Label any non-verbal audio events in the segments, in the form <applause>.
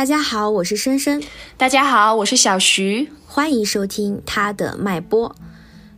大家好，我是深深。大家好，我是小徐。欢迎收听他的脉搏。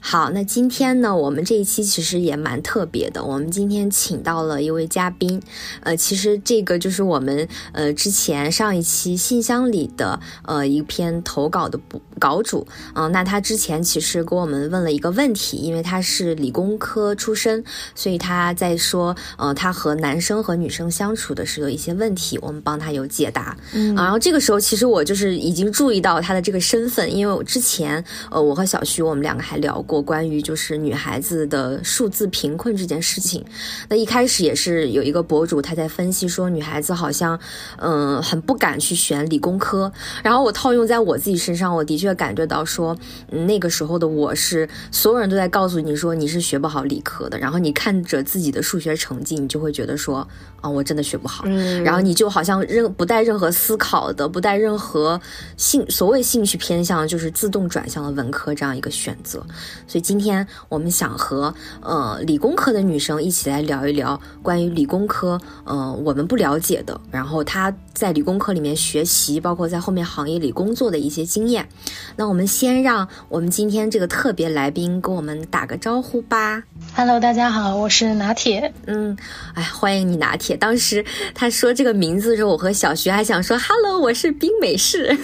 好，那今天呢，我们这一期其实也蛮特别的。我们今天请到了一位嘉宾，呃，其实这个就是我们呃之前上一期信箱里的呃一篇投稿的稿主啊。那他之前其实给我们问了一个问题，因为他是理工科出身，所以他在说呃他和男生和女生相处的是有一些问题，我们帮他有解答。嗯，然后这个时候其实我就是已经注意到他的这个身份，因为我之前呃我和小徐我们两个还聊过。我关于就是女孩子的数字贫困这件事情，那一开始也是有一个博主他在分析说，女孩子好像嗯很不敢去选理工科。然后我套用在我自己身上，我的确感觉到说，那个时候的我是所有人都在告诉你说你是学不好理科的，然后你看着自己的数学成绩，你就会觉得说啊我真的学不好，然后你就好像任不带任何思考的，不带任何兴所谓兴趣偏向，就是自动转向了文科这样一个选择。所以今天我们想和呃理工科的女生一起来聊一聊关于理工科呃我们不了解的，然后她在理工科里面学习，包括在后面行业里工作的一些经验。那我们先让我们今天这个特别来宾跟我们打个招呼吧。Hello，大家好，我是拿铁。嗯，哎，欢迎你拿铁。当时他说这个名字的时候，我和小徐还想说 Hello，我是冰美式，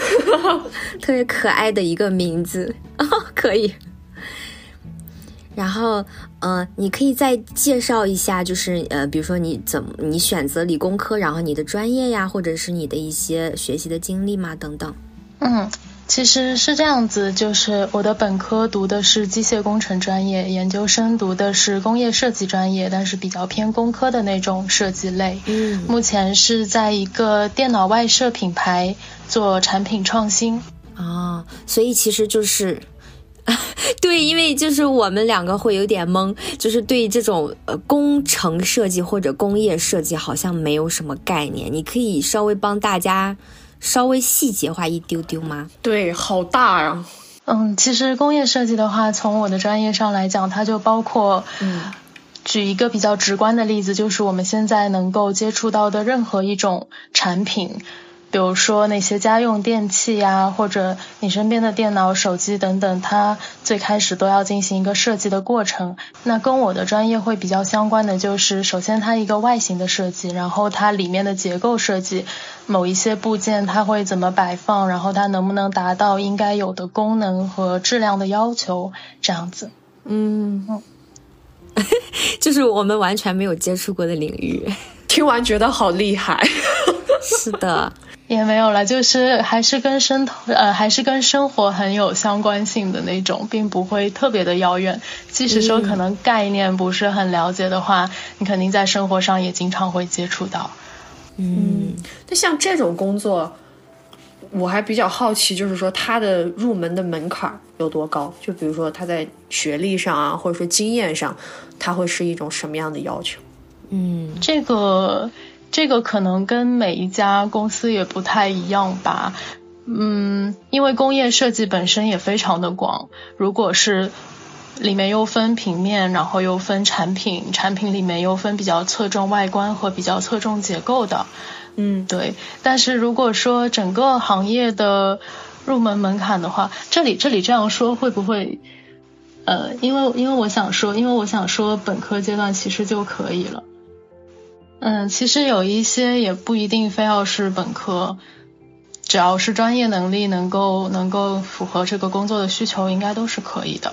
<laughs> 特别可爱的一个名字哦，可以。然后，呃，你可以再介绍一下，就是呃，比如说你怎么你选择理工科，然后你的专业呀，或者是你的一些学习的经历吗？等等。嗯，其实是这样子，就是我的本科读的是机械工程专业，研究生读的是工业设计专业，但是比较偏工科的那种设计类。嗯，目前是在一个电脑外设品牌做产品创新。啊，所以其实就是。<laughs> 对，因为就是我们两个会有点懵，就是对这种呃工程设计或者工业设计好像没有什么概念。你可以稍微帮大家稍微细节化一丢丢吗？对，好大呀。嗯，其实工业设计的话，从我的专业上来讲，它就包括，嗯，举一个比较直观的例子，就是我们现在能够接触到的任何一种产品。比如说那些家用电器呀，或者你身边的电脑、手机等等，它最开始都要进行一个设计的过程。那跟我的专业会比较相关的就是，首先它一个外形的设计，然后它里面的结构设计，某一些部件它会怎么摆放，然后它能不能达到应该有的功能和质量的要求，这样子。嗯嗯，<laughs> 就是我们完全没有接触过的领域，听完觉得好厉害。<laughs> 是的。也没有了，就是还是跟生呃还是跟生活很有相关性的那种，并不会特别的遥远。即使说可能概念不是很了解的话，你肯定在生活上也经常会接触到。嗯，那像这种工作，我还比较好奇，就是说它的入门的门槛有多高？就比如说他在学历上啊，或者说经验上，他会是一种什么样的要求？嗯，这个。这个可能跟每一家公司也不太一样吧，嗯，因为工业设计本身也非常的广，如果是里面又分平面，然后又分产品，产品里面又分比较侧重外观和比较侧重结构的，嗯，对。但是如果说整个行业的入门门槛的话，这里这里这样说会不会，呃，因为因为我想说，因为我想说本科阶段其实就可以了。嗯，其实有一些也不一定非要是本科，只要是专业能力能够能够符合这个工作的需求，应该都是可以的。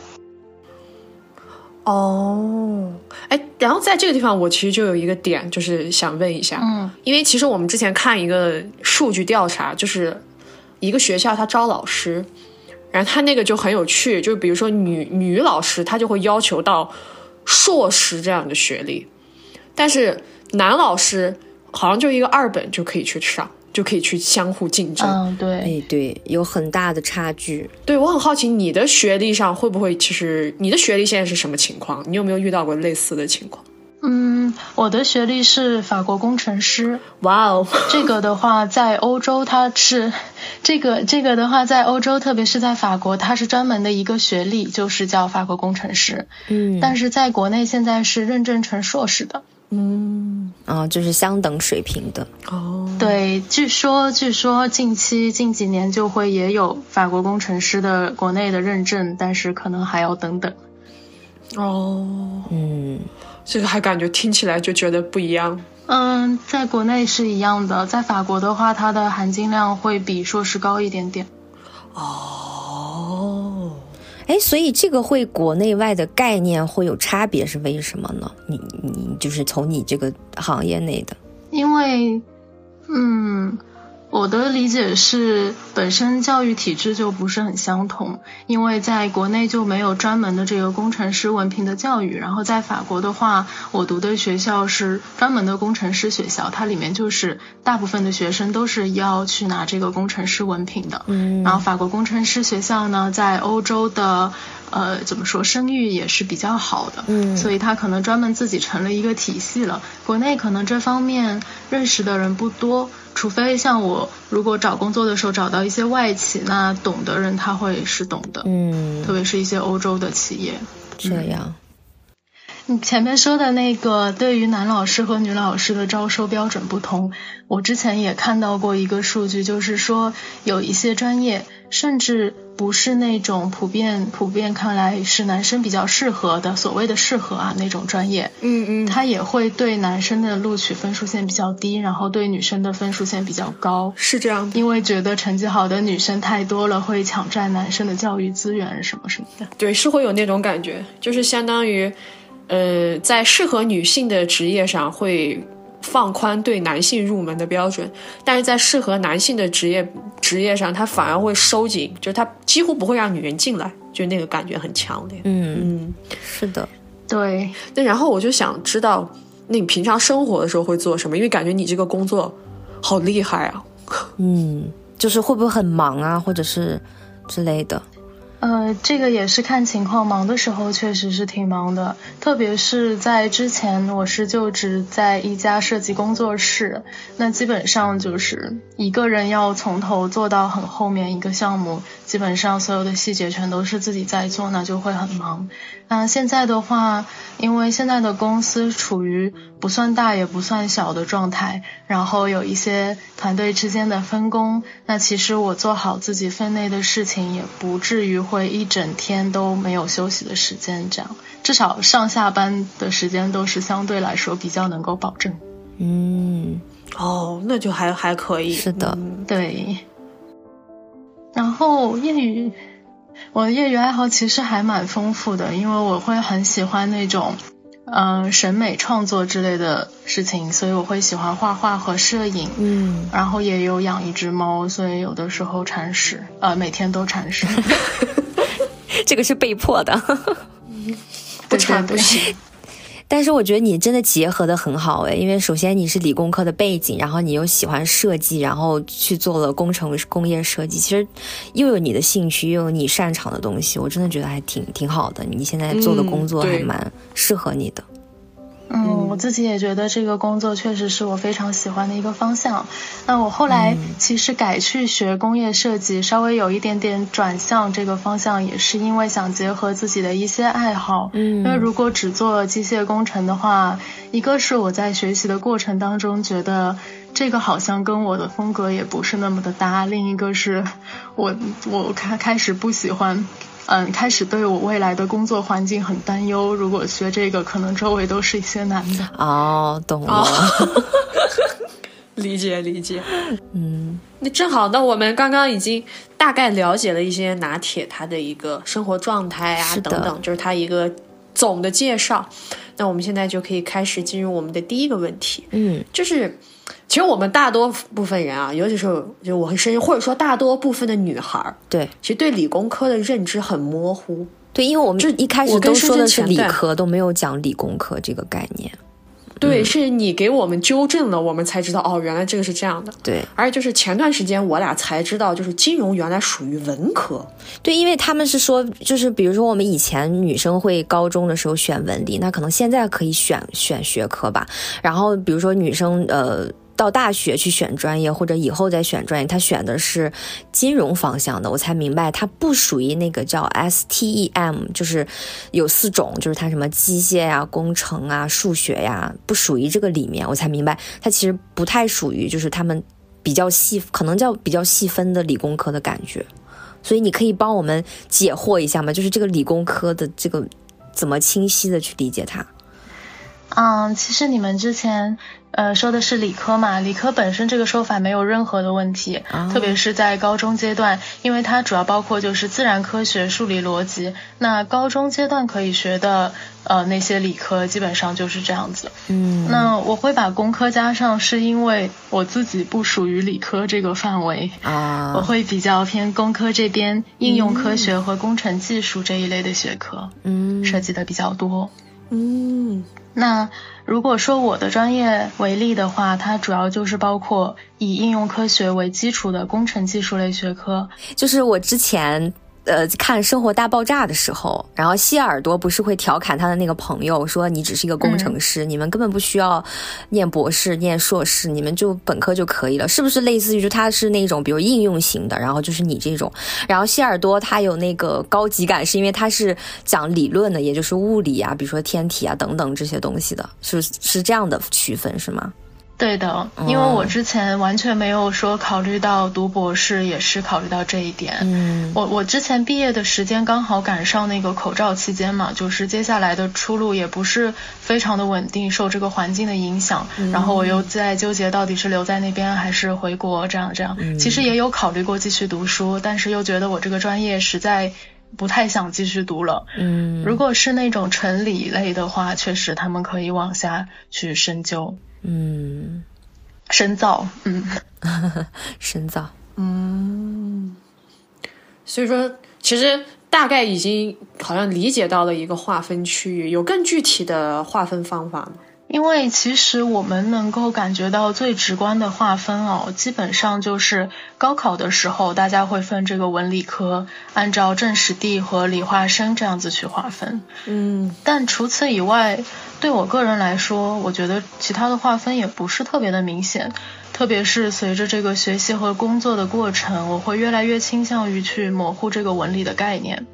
哦，哎，然后在这个地方，我其实就有一个点，就是想问一下，嗯，因为其实我们之前看一个数据调查，就是一个学校他招老师，然后他那个就很有趣，就比如说女女老师，她就会要求到硕士这样的学历，但是。男老师好像就一个二本就可以去上，就可以去相互竞争。嗯，对，哎，对，有很大的差距。对我很好奇，你的学历上会不会？其实你的学历现在是什么情况？你有没有遇到过类似的情况？嗯，我的学历是法国工程师。哇哦，这个的话在欧洲它是这个这个的话在欧洲，特别是在法国，它是专门的一个学历，就是叫法国工程师。嗯，但是在国内现在是认证成硕士的。嗯，啊，就是相等水平的。哦，对，据说据说近期近几年就会也有法国工程师的国内的认证，但是可能还要等等。哦，嗯，这个还感觉听起来就觉得不一样。嗯，在国内是一样的，在法国的话，它的含金量会比硕士高一点点。哦，哎，所以这个会国内外的概念会有差别，是为什么呢？你你就是从你这个行业内的，因为，嗯，我的理解是，本身教育体制就不是很相同，因为在国内就没有专门的这个工程师文凭的教育，然后在法国的话，我读的学校是专门的工程师学校，它里面就是大部分的学生都是要去拿这个工程师文凭的。嗯然后法国工程师学校呢，在欧洲的呃怎么说声誉也是比较好的，嗯。所以他可能专门自己成了一个体系了。国内可能这方面认识的人不多，除非像我如果找工作的时候找到一些外企，那懂的人他会是懂的，嗯。特别是一些欧洲的企业。这样，你前面说的那个对于男老师和女老师的招收标准不同，我之前也看到过一个数据，就是说有一些专业甚至不是那种普遍普遍看来是男生比较适合的所谓的适合啊那种专业，嗯嗯，他也会对男生的录取分数线比较低，然后对女生的分数线比较高。是这样的。因为觉得成绩好的女生太多了，会抢占男生的教育资源什么什么的。对，是会有那种感觉，就是相当于，呃，在适合女性的职业上会放宽对男性入门的标准，但是在适合男性的职业职业上，他反而会收紧，就是它几乎不会让女人进来，就那个感觉很强烈。嗯，嗯，是的，对，那然后我就想知道，那你平常生活的时候会做什么？因为感觉你这个工作好厉害啊！嗯，就是会不会很忙啊，或者是之类的？呃，这个也是看情况，忙的时候确实是挺忙的，特别是在之前我是就职在一家设计工作室，那基本上就是一个人要从头做到很后面一个项目，基本上所有的细节全都是自己在做，那就会很忙。那现在的话，因为现在的公司处于不算大也不算小的状态，然后有一些团队之间的分工，那其实我做好自己分内的事情，也不至于会一整天都没有休息的时间，这样至少上下班的时间都是相对来说比较能够保证。嗯，哦，那就还还可以。是的嗯对，然后业余，我的业余爱好其实还蛮丰富的，因为我会很喜欢那种，嗯、审美创作之类的事情，所以我会喜欢画画和摄影。嗯，然后也有养一只猫，所以有的时候铲屎，呃，每天都铲屎。<laughs> 这个是被迫的。<laughs> 不铲不行。但是我觉得你真的结合的很好诶，因为首先你是理工科的背景，然后你又喜欢设计，然后去做了工程工业设计，其实又有你的兴趣，又有你擅长的东西，我真的觉得还挺挺好的。你现在做的工作还蛮适合你的。嗯，我自己也觉得这个工作确实是我非常喜欢的一个方向。那我后来其实改去学工业设计，稍微有一点点转向这个方向，也是因为想结合自己的一些爱好。嗯因为如果只做机械工程的话，一个是我在学习的过程当中觉得这个好像跟我的风格也不是那么的搭，另一个是我我开开始不喜欢。嗯，开始对我未来的工作环境很担忧。如果学这个，可能周围都是一些男的。哦，懂了。哦 <laughs> 理解理解。嗯那正好，那我们刚刚已经大概了解了一些拿铁他的一个生活状态啊等等，就是他一个总的介绍。那我们现在就可以开始进入我们的第一个问题，嗯就是其实我们大多部分人啊，尤其是就我很深，或者说大多部分的女孩儿，对其实对理工科的认知很模糊。对，因为我们就一开始我都说的是理科，都没有讲理工科这个概念。对，是你给我们纠正了，我们才知道哦，原来这个是这样的。对而且就是前段时间我俩才知道，就是金融原来属于文科。对，因为他们是说，就是比如说我们以前女生会高中的时候选文理，那可能现在可以选选学科吧。然后比如说女生呃。到大学去选专业，或者以后再选专业，他选的是金融方向的，我才明白他不属于那个叫 STEM，就是有四种，就是他什么机械呀、工程啊、数学呀，不属于这个里面，我才明白他其实不太属于，就是他们比较细，可能叫比较细分的理工科的感觉。所以你可以帮我们解惑一下吗？就是这个理工科的这个怎么清晰的去理解它？嗯，其实你们之前。呃，说的是理科嘛？理科本身这个说法没有任何的问题，特别是在高中阶段，因为它主要包括就是自然科学、数理逻辑。那高中阶段可以学的呃那些理科，基本上就是这样子。嗯，那我会把工科加上，是因为我自己不属于理科这个范围啊，我会比较偏工科这边，应用科学和工程技术这一类的学科，嗯，涉及的比较多。嗯，那。如果说我的专业为例的话，它主要就是包括以应用科学为基础的工程技术类学科，就是我之前。呃，看《生活大爆炸》的时候，然后谢耳朵不是会调侃他的那个朋友说：“你只是一个工程师，你们根本不需要念博士、念硕士，你们就本科就可以了。”是不是类似于就他是那种比如应用型的，然后就是你这种，然后谢耳朵他有那个高级感，是因为他是讲理论的，也就是物理啊，比如说天体啊等等这些东西的，是是这样的区分是吗？对的，因为我之前完全没有说考虑到读博士，也是考虑到这一点。嗯，我我之前毕业的时间刚好赶上那个口罩期间嘛，就是接下来的出路也不是非常的稳定，受这个环境的影响。然后我又在纠结到底是留在那边还是回国，这样这样。其实也有考虑过继续读书，但是又觉得我这个专业实在不太想继续读了。嗯，如果是那种纯理类的话，确实他们可以往下去深究。嗯，深造，嗯，<laughs> 深造，嗯，所以说，其实大概已经好像理解到了一个划分区域，有更具体的划分方法吗？因为其实我们能够感觉到最直观的划分哦，基本上就是高考的时候，大家会分这个文理科，按照政史地和理化生这样子去划分。嗯，但除此以外，对我个人来说，我觉得其他的划分也不是特别的明显。特别是随着这个学习和工作的过程，我会越来越倾向于去模糊这个纹理的概念，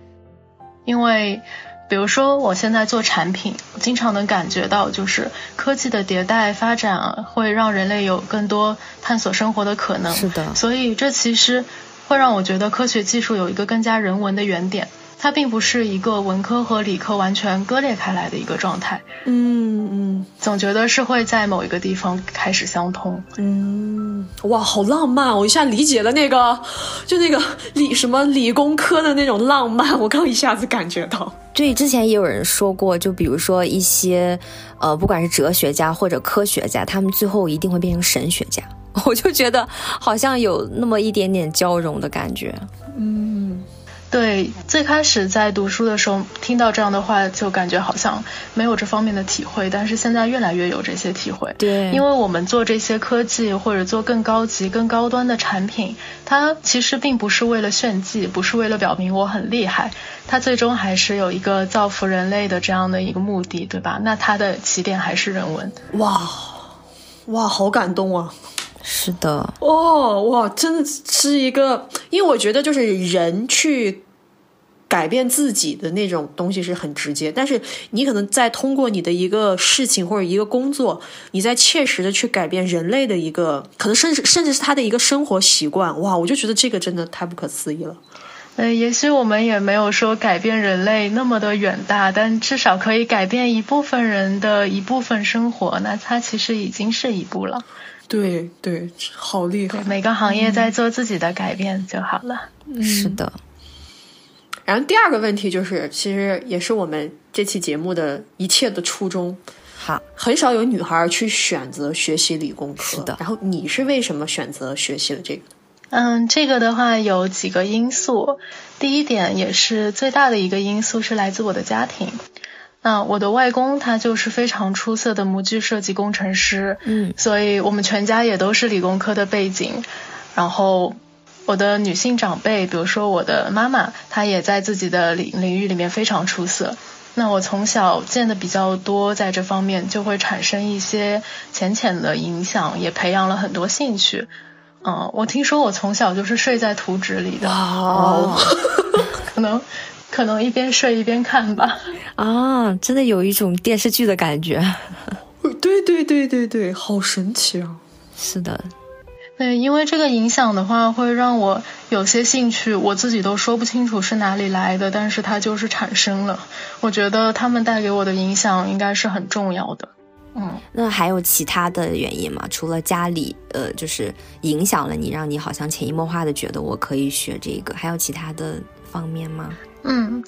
因为。比如说，我现在做产品，经常能感觉到，就是科技的迭代发展会让人类有更多探索生活的可能。是的，所以这其实会让我觉得科学技术有一个更加人文的原点。它并不是一个文科和理科完全割裂开来的一个状态，嗯嗯，总觉得是会在某一个地方开始相通，嗯，哇，好浪漫！我一下理解了那个，就那个理什么理工科的那种浪漫，我刚一下子感觉到。对，之前也有人说过，就比如说一些，呃，不管是哲学家或者科学家，他们最后一定会变成神学家，<laughs> 我就觉得好像有那么一点点交融的感觉，嗯。对，最开始在读书的时候听到这样的话，就感觉好像没有这方面的体会，但是现在越来越有这些体会。对，因为我们做这些科技或者做更高级、更高端的产品，它其实并不是为了炫技，不是为了表明我很厉害，它最终还是有一个造福人类的这样的一个目的，对吧？那它的起点还是人文。哇，哇，好感动啊！是的，哦，哇，真的是一个，因为我觉得就是人去改变自己的那种东西是很直接，但是你可能在通过你的一个事情或者一个工作，你在切实的去改变人类的一个，可能甚至甚至是他的一个生活习惯，哇，我就觉得这个真的太不可思议了。呃，也许我们也没有说改变人类那么的远大，但至少可以改变一部分人的一部分生活，那它其实已经是一步了。对对，好厉害！每个行业在做自己的改变就好了。是的。然后第二个问题就是，其实也是我们这期节目的一切的初衷。好，很少有女孩去选择学习理工科。是的。然后你是为什么选择学习了这个？嗯，这个的话有几个因素。第一点也是最大的一个因素是来自我的家庭。那我的外公他就是非常出色的模具设计工程师，嗯，所以我们全家也都是理工科的背景。然后我的女性长辈，比如说我的妈妈，她也在自己的领领域里面非常出色。那我从小见的比较多，在这方面就会产生一些浅浅的影响，也培养了很多兴趣。嗯，我听说我从小就是睡在图纸里的，哦，<laughs> 可能可能一边睡一边看吧。啊，真的有一种电视剧的感觉。对对对对对，好神奇啊！是的，对，因为这个影响的话，会让我有些兴趣，我自己都说不清楚是哪里来的，但是它就是产生了。我觉得他们带给我的影响应该是很重要的。嗯，那还有其他的原因吗？除了家里，呃，就是影响了你，让你好像潜移默化的觉得我可以学这个，还有其他的方面吗？嗯，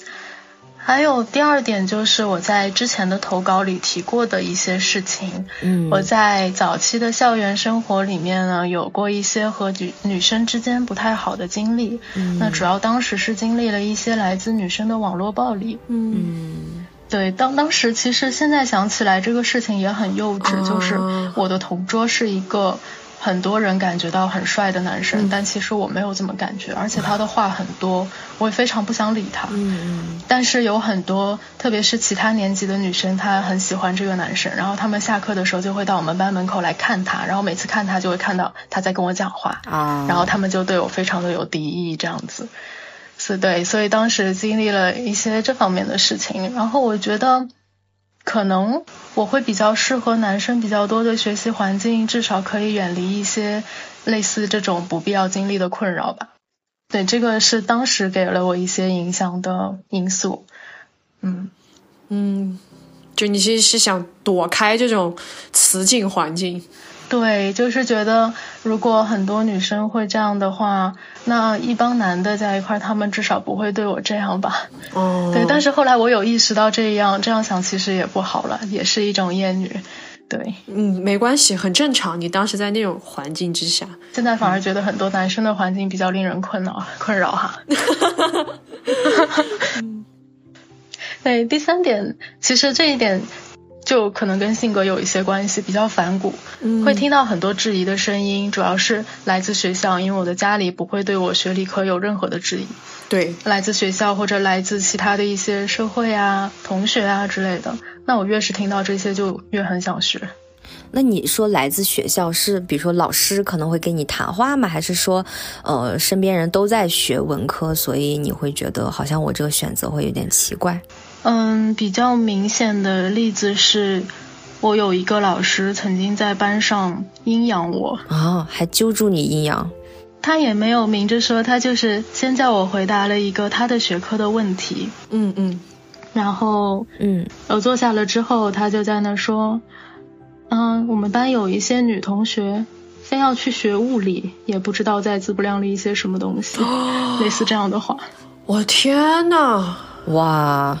还有第二点就是我在之前的投稿里提过的一些事情。嗯，我在早期的校园生活里面呢，有过一些和女女生之间不太好的经历。嗯那主要当时是经历了一些来自女生的网络暴力。嗯对，当当时其实现在想起来这个事情也很幼稚，哦就是我的同桌是一个很多人感觉到很帅的男生，嗯。但其实我没有这么感觉，而且他的话很多，我也非常不想理他。嗯但是有很多，特别是其他年级的女生，她很喜欢这个男生，然后他们下课的时候就会到我们班门口来看他，然后每次看他就会看到他在跟我讲话，啊，然后他们就对我非常的有敌意，这样子，是对，所以当时经历了一些这方面的事情，然后我觉得可能我会比较适合男生比较多的学习环境，至少可以远离一些类似这种不必要经历的困扰吧。对，这个是当时给了我一些影响的因素。嗯，嗯，就你其实是想躲开这种雌竞环境。对，就是觉得如果很多女生会这样的话，那一帮男的在一块儿，他们至少不会对我这样吧？哦，对，但是后来我有意识到这样，这样想其实也不好了，也是一种厌女。对，嗯，没关系，很正常。你当时在那种环境之下，现在反而觉得很多男生的环境比较令人困扰 <laughs> 困扰哈。<laughs> 对，第三点，其实这一点就可能跟性格有一些关系，比较反骨，嗯会听到很多质疑的声音，主要是来自学校，因为我的家里不会对我学理科有任何的质疑，对，来自学校或者来自其他的一些社会啊、同学啊之类的。那我越是听到这些，就越很想学。那你说来自学校是，比如说老师可能会跟你谈话吗？还是说，呃，身边人都在学文科，所以你会觉得好像我这个选择会有点奇怪？嗯，比较明显的例子是，我有一个老师曾经在班上阴阳我，啊，还揪住你阴阳？他也没有明着说，他就是先叫我回答了一个他的学科的问题，嗯嗯，然后嗯。我坐下了之后，他就在那说，嗯，我们班有一些女同学非要去学物理，也不知道在自不量力一些什么东西，类似这样的话。我天呐，哇，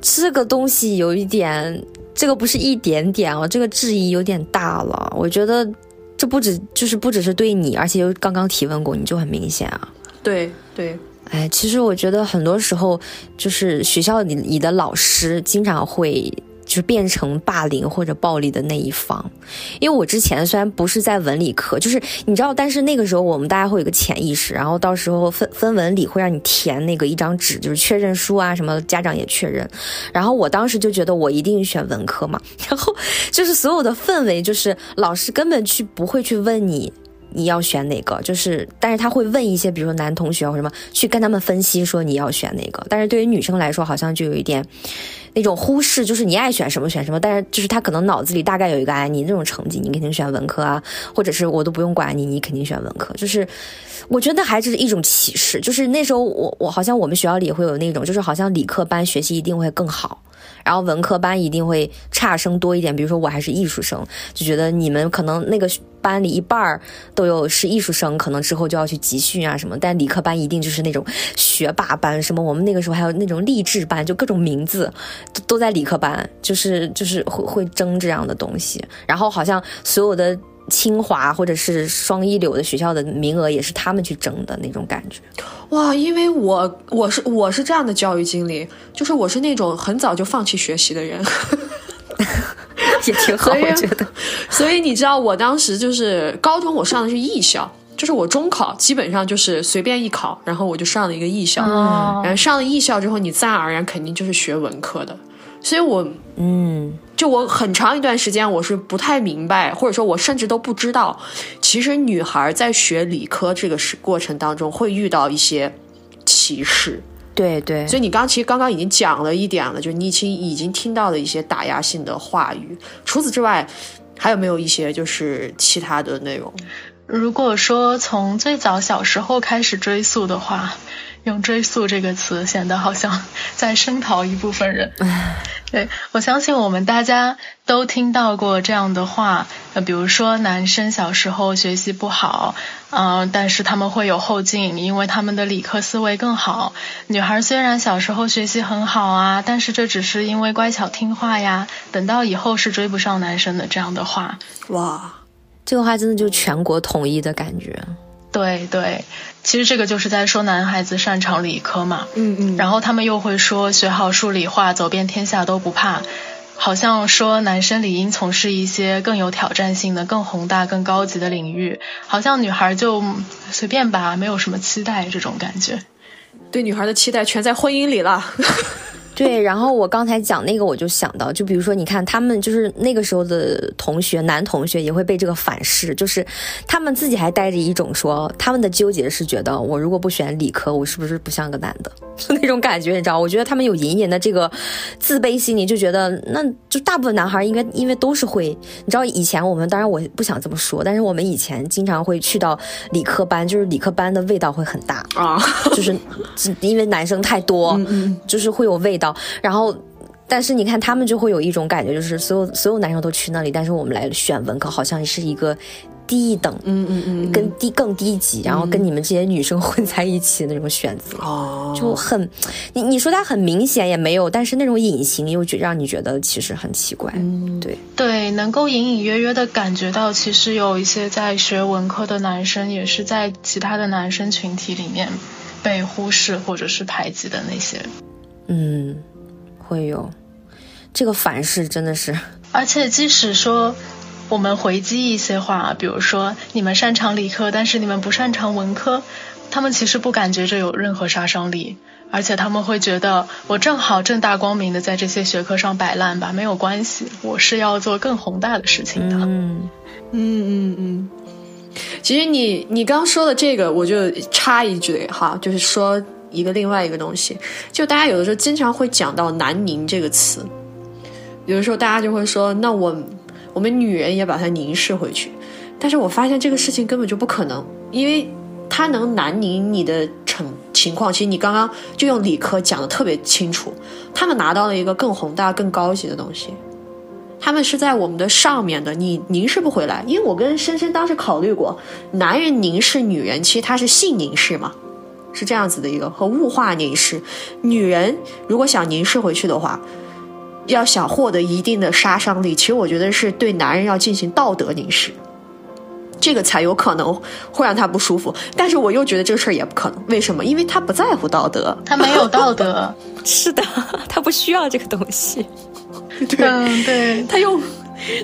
这个东西有一点，这个不是一点点哦，这个质疑有点大了。我觉得这不止就是不只是对你，而且又刚刚提问过，你就很明显啊。对对，哎，其实我觉得很多时候，就是学校里你的老师经常会就是变成霸凌或者暴力的那一方。因为我之前虽然不是在文理科，就是你知道，但是那个时候我们大家会有个潜意识，然后到时候分分文理会让你填那个一张纸，就是确认书啊，什么家长也确认。然后我当时就觉得我一定选文科嘛，<laughs> 然后就是所有的氛围，就是老师根本去不会去问你。你要选哪个？就是，但是他会问一些，比如说男同学或什么，去跟他们分析说你要选哪个。但是对于女生来说，好像就有一点那种忽视，就是你爱选什么选什么。但是就是他可能脑子里大概有一个，哎，你这种成绩，你肯定选文科啊，或者是我都不用管你，你肯定选文科。就是我觉得还是一种歧视。就是那时候我我好像我们学校里也会有那种，就是好像理科班学习一定会更好。然后文科班一定会差生多一点，比如说我还是艺术生，就觉得你们可能那个班里一半儿都有是艺术生，可能之后就要去集训啊什么，但理科班一定就是那种学霸班，什么我们那个时候还有那种励志班，就各种名字都都在理科班，就是就是会会争这样的东西，然后好像所有的。清华或者是双一流的学校的名额也是他们去争的那种感觉。哇，因为我我是我是这样的教育经历，就是我是那种很早就放弃学习的人，<laughs> <laughs> 也挺好，我觉得。所以你知道，我当时就是高中，我上的是艺校，就是我中考基本上就是随便一考，然后我就上了一个艺校，哦然后上了艺校之后，你自然而然肯定就是学文科的。所以我嗯，就我很长一段时间我是不太明白，或者说我甚至都不知道，其实女孩在学理科这个是过程当中会遇到一些歧视。对对，所以你刚其实刚刚已经讲了一点了，就是你已经已经听到了一些打压性的话语。除此之外，还有没有一些就是其他的内容？如果说从最早小时候开始追溯的话，用“追溯”这个词显得好像在声讨一部分人。对我相信我们大家都听到过这样的话，呃，比如说男生小时候学习不好，嗯，但是他们会有后劲，因为他们的理科思维更好。女孩虽然小时候学习很好啊，但是这只是因为乖巧听话呀，等到以后是追不上男生的这样的话。哇，这个话真的就全国统一的感觉。对对，其实这个就是在说男孩子擅长理科嘛，嗯嗯，然后他们又会说学好数理化，走遍天下都不怕，好像说男生理应从事一些更有挑战性的、更宏大、更高级的领域，好像女孩就随便吧，没有什么期待这种感觉。对女孩的期待全在婚姻里了。<laughs> 对，然后我刚才讲那个，我就想到，就比如说，你看他们就是那个时候的同学，男同学也会被这个反噬，就是他们自己还带着一种说，他们的纠结是觉得，我如果不选理科，我是不是不像个男的？<laughs> 就那种感觉，你知道？我觉得他们有隐隐的这个自卑心理，就觉得，那就大部分男孩应该，因为都是会，你知道，以前我们当然我不想这么说，但是我们以前经常会去到理科班，就是理科班的味道会很大啊，就是因为男生太多，就是会有味道。然后，但是你看，他们就会有一种感觉，就是所有所有男生都去那里，但是我们来选文科，好像是一个低一等，嗯嗯嗯，跟低更低级，然后跟你们这些女生 <laughs> 混在一起的那种选择，哦，就很，你你说它很明显也没有，但是那种隐形又觉让你觉得其实很奇怪，嗯，对。对，能够隐隐约约的感觉到，其实有一些在学文科的男生，也是在其他的男生群体里面被忽视或者是排挤的那些，嗯。会有，这个反噬真的是。而且即使说我们回击一些话，比如说你们擅长理科，但是你们不擅长文科，他们其实不感觉这有任何杀伤力，而且他们会觉得我正好正大光明的在这些学科上摆烂吧，没有关系，我是要做更宏大的事情的。嗯嗯嗯嗯。其实你你刚说的这个，我就插一句哈，就是说。一个另外一个东西，就大家有的时候经常会讲到“南宁”这个词，有的时候大家就会说：“那我我们女人也把它凝视回去。”但是我发现这个事情根本就不可能，因为它能南宁你的成情况，其实你刚刚就用理科讲的特别清楚，他们拿到了一个更宏大、更高级的东西，他们是在我们的上面的，你凝视不回来。因为我跟深深当时考虑过，男人凝视女人，其实他是性凝视嘛。是这样子的一个和物化凝视，女人如果想凝视回去的话，要想获得一定的杀伤力，其实我觉得是对男人要进行道德凝视，这个才有可能会让他不舒服。但是我又觉得这个事儿也不可能，为什么？因为他不在乎道德，他没有道德，<laughs> 是的，他不需要这个东西。<laughs> 对，对，他又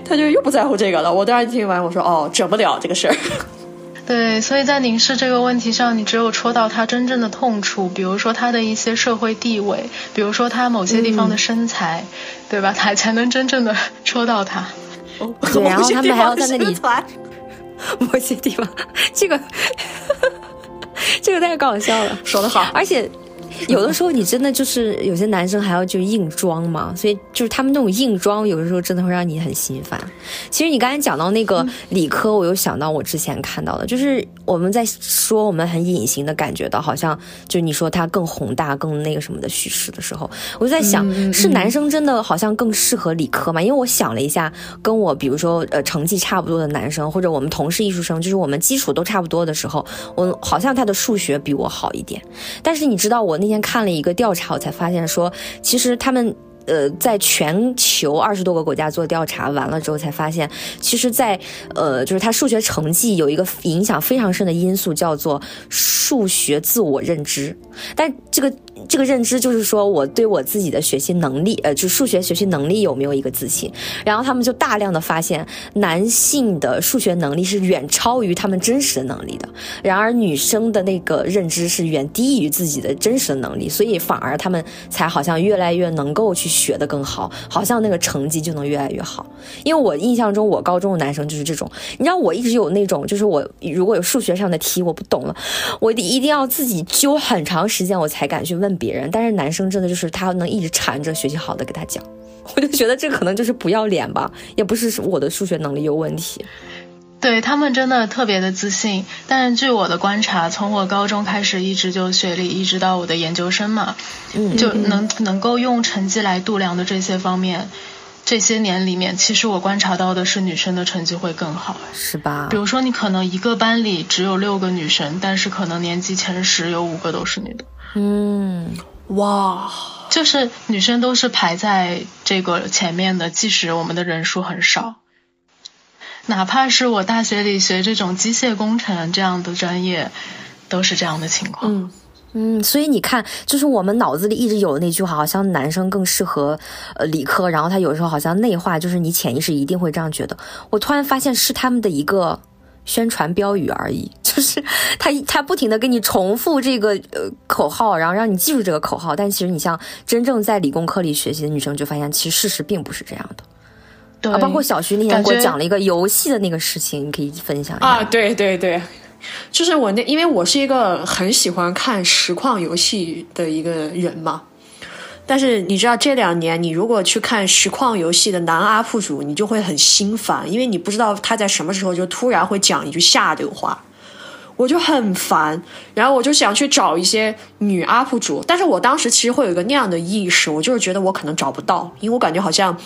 他就又不在乎这个了。我当时听完我说哦，整不了这个事儿。对，所以在凝视这个问题上，你只有戳到他真正的痛处，比如说他的一些社会地位，比如说他某些地方的身材，对吧？才才能真正的 <laughs> 戳到他。对，然后他们还要在那里某些地方，<laughs> 这个 <laughs> 这个太搞笑了，说的好，而且。<laughs> 有的时候你真的就是有些男生还要就硬装嘛，所以就是他们那种硬装，有的时候真的会让你很心烦。其实你刚才讲到那个理科，我又想到我之前看到的，就是我们在说我们很隐形的感觉到，好像就你说他更宏大、更那个什么的叙事的时候，我就在想，是男生真的好像更适合理科吗？因为我想了一下，跟我比如说呃成绩差不多的男生，或者我们同是艺术生，就是我们基础都差不多的时候，我好像他的数学比我好一点。但是你知道我那。天看了一个调查，我才发现说，其实他们呃，在全球二十多个国家做调查完了之后，才发现，其实，在呃，就是他数学成绩有一个影响非常深的因素，叫做数学自我认知。但这个这个认知就是说我对我自己的学习能力，呃，就数学学习能力有没有一个自信？然后他们就大量的发现，男性的数学能力是远超于他们真实的能力的，然而女生的那个认知是远低于自己的真实的能力，所以反而他们才好像越来越能够去学得更好，好像那个成绩就能越来越好。因为我印象中，我高中的男生就是这种，你知道，我一直有那种，就是我如果有数学上的题我不懂了，我一定要自己揪很长时间，我才敢去问别人。但是男生真的就是他能一直缠着学习好的给他讲，我就觉得这可能就是不要脸吧，也不是我的数学能力有问题。对他们真的特别的自信，但是据我的观察，从我高中开始一直就学历，一直到我的研究生嘛，嗯，就能能够用成绩来度量的这些方面，这些年里面，其实我观察到的是女生的成绩会更好，是吧？比如说你可能一个班里只有六个女生，但是可能年级前十有五个都是女的，嗯，哇，就是女生都是排在这个前面的，即使我们的人数很少。哪怕是我大学里学这种机械工程这样的专业，都是这样的情况。嗯嗯，所以你看，就是我们脑子里一直有那句话，好像男生更适合呃理科，然后他有时候好像内化，就是你潜意识一定会这样觉得。我突然发现是他们的一个宣传标语而已，<laughs> 就是他他不停的给你重复这个呃口号，然后让你记住这个口号。但其实你像真正在理工科里学习的女生，就发现其实事实并不是这样的。对，啊，包括小徐那天给我讲了一个游戏的那个事情，你可以分享一下。啊，对对对，就是我那，因为我是一个很喜欢看实况游戏的一个人嘛。但是你知道，这两年你如果去看实况游戏的男 UP 主，你就会很心烦，因为你不知道他在什么时候就突然会讲一句下流话，我就很烦。然后我就想去找一些女 UP 主，但是我当时其实会有一个那样的意识，我就是觉得我可能找不到，因为我感觉好像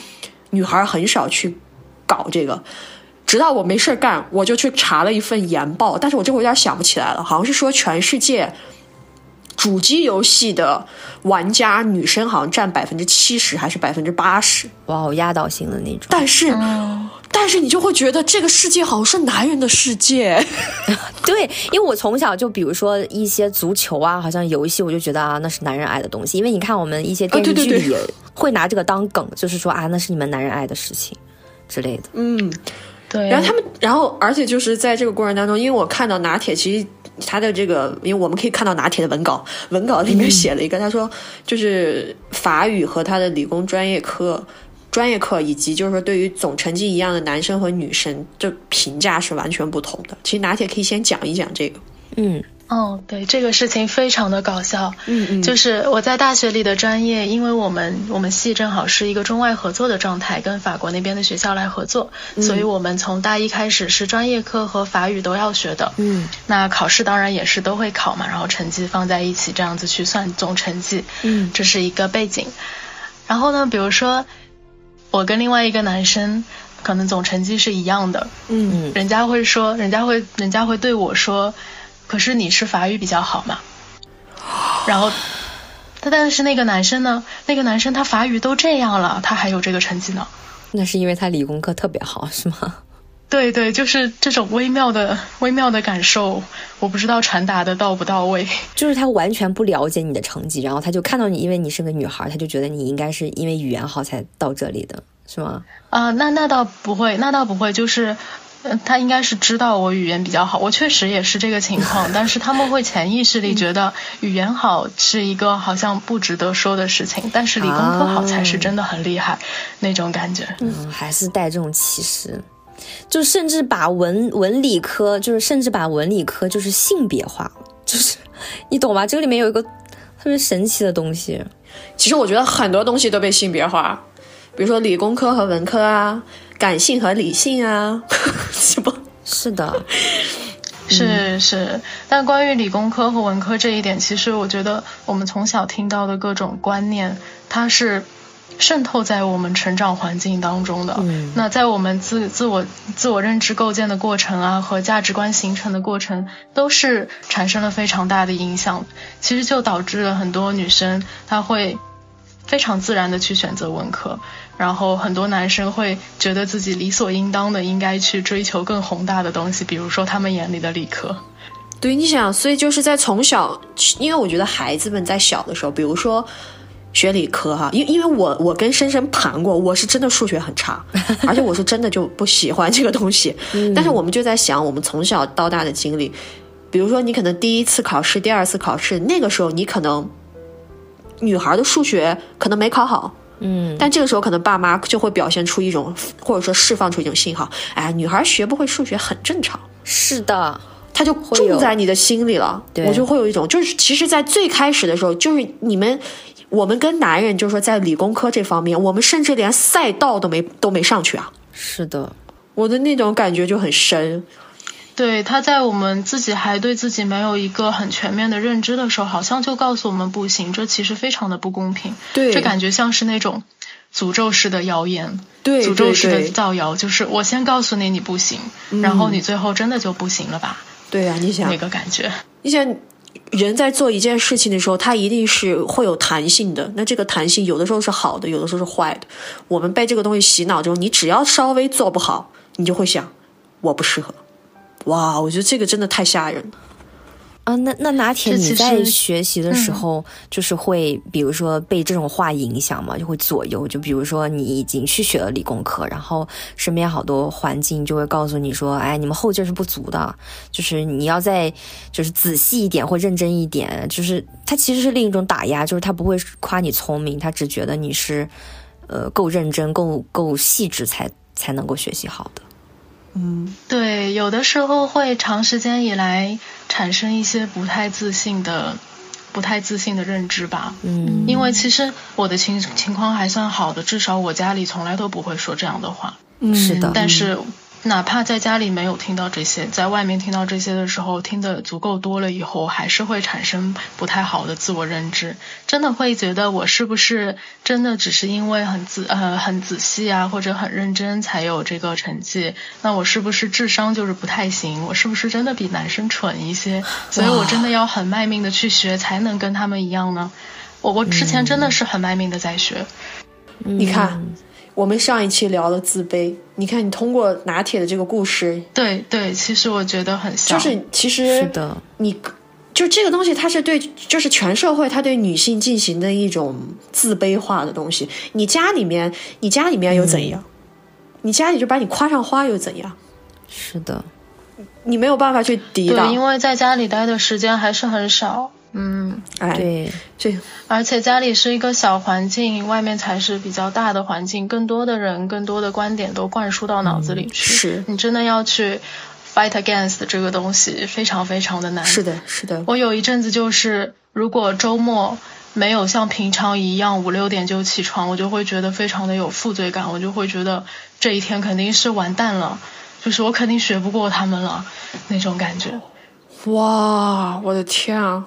女孩很少去搞这个。直到我没事干，我就去查了一份研报，但是我这会有点想不起来了，好像是说全世界主机游戏的玩家女生好像占百分之七十还是百分之八十，哇，好压倒性的那种。但是、但是你就会觉得这个世界好像是男人的世界，<laughs> 对，因为我从小就比如说一些足球啊，好像游戏，我就觉得啊，那是男人爱的东西。因为你看我们一些电视对对对剧也会拿这个当梗，就是说啊，那是你们男人爱的事情之类的。嗯。对，然后他们，然后而且就是在这个过程当中，因为我看到拿铁其实他的这个，因为我们可以看到拿铁的文稿，文稿里面写了一个，他说就是法语和他的理工专业课。专业课以及就是说对于总成绩一样的男生和女生，这评价是完全不同的。其实拿铁可以先讲一讲这个。嗯哦，对，这个事情非常的搞笑。嗯嗯就是我在大学里的专业，因为我们我们系正好是一个中外合作的状态，跟法国那边的学校来合作，所以我们从大一开始是专业课和法语都要学的。嗯那考试当然也是都会考嘛，然后成绩放在一起，这样子去算总成绩。嗯这是一个背景。然后呢，比如说我跟另外一个男生，可能总成绩是一样的，嗯嗯人家会说，人家会，人家会对我说，可是你是法语比较好嘛。然后，但但是那个男生呢，那个男生他法语都这样了，他还有这个成绩呢。那是因为他理工科特别好，是吗？对对，就是这种微妙的微妙的感受，我不知道传达的到不到位。就是他完全不了解你的成绩，然后他就看到你，因为你是个女孩，他就觉得你应该是因为语言好才到这里的，是吗？啊、那那倒不会，那倒不会，就是。呃他应该是知道我语言比较好，我确实也是这个情况，但是他们会潜意识里觉得语言好是一个好像不值得说的事情，但是理工科好才是真的很厉害、那种感觉。嗯，还是带这种歧视，就甚至把文文理科，就是甚至把文理科就是性别化，就是你懂吗？这个里面有一个特别神奇的东西，其实我觉得很多东西都被性别化，比如说理工科和文科啊，感性和理性啊，<laughs> 是不？是的，是是，但关于理工科和文科这一点，其实我觉得我们从小听到的各种观念，它是渗透在我们成长环境当中的。嗯那在我们自自我自我认知构建的过程啊，和价值观形成的过程，都是产生了非常大的影响。其实就导致了很多女生她会非常自然的去选择文科，然后很多男生会觉得自己理所应当的应该去追求更宏大的东西，比如说他们眼里的理科。对，你想，所以就是在从小，因为我觉得孩子们在小的时候，比如说学理科哈，因因为我我跟深深盘过，我是真的数学很差，<laughs> 而且我是真的就不喜欢这个东西。但是我们就在想，我们从小到大的经历，比如说你可能第一次考试、第二次考试，那个时候你可能女孩的数学可能没考好。嗯，但这个时候可能爸妈就会表现出一种，或者说释放出一种信号，哎，女孩学不会数学很正常。是的，他就种在你的心里了。我就会有一种，就是其实，在最开始的时候，就是你们，我们跟男人，就是说在理工科这方面，我们甚至连赛道都没都没上去啊。是的，我的那种感觉就很深。对，他在我们自己还对自己没有一个很全面的认知的时候，好像就告诉我们不行，这其实非常的不公平。对，这感觉像是那种诅咒式的谣言，对，诅咒式的造谣，就是我先告诉你你不行，然后你最后真的就不行了吧？对呀，你想那个感觉，你想人在做一件事情的时候，他一定是会有弹性的。那这个弹性有的时候是好的，有的时候是坏的。我们被这个东西洗脑之后，你只要稍微做不好，你就会想我不适合。哇，我觉得这个真的太吓人了啊！那那拿铁，你在学习的时候，就是会比如说被这种话影响吗？就会左右？就比如说你已经去学了理工科，然后身边好多环境就会告诉你说：“哎，你们后劲是不足的，就是你要再就是仔细一点或认真一点。”就是他其实是另一种打压，就是他不会夸你聪明，他只觉得你是呃够认真、够够细致才才能够学习好的。嗯，对，有的时候会长时间以来产生一些不太自信的、不太自信的认知吧。嗯，因为其实我的情情况还算好的，至少我家里从来都不会说这样的话。嗯，是的，但是。哪怕在家里没有听到这些，在外面听到这些的时候，听得足够多了以后，还是会产生不太好的自我认知。真的会觉得我是不是真的只是因为很仔呃很仔细啊，或者很认真才有这个成绩？那我是不是智商就是不太行？我是不是真的比男生蠢一些？所以我真的要很卖命的去学，才能跟他们一样呢？我我之前真的是很卖命的在学。你看。我们上一期聊了自卑，你看你通过拿铁的这个故事，对对，其实我觉得很像，就是其实是的，你就这个东西，它是对，就是全社会它对女性进行的一种自卑化的东西。你家里面，你家里面又怎样？你家里就把你夸上花又怎样？是的，你没有办法去抵挡，因为在家里待的时间还是很少。嗯，哎，对，这而且家里是一个小环境，外面才是比较大的环境，更多的人、更多的观点都灌输到脑子里去。是你真的要去 fight against 这个东西，非常非常的难。是的，是的。我有一阵子就是，如果周末没有像平常一样五六点就起床，我就会觉得非常的有负罪感，我就会觉得这一天肯定是完蛋了，就是我肯定学不过他们了那种感觉。哇，我的天啊！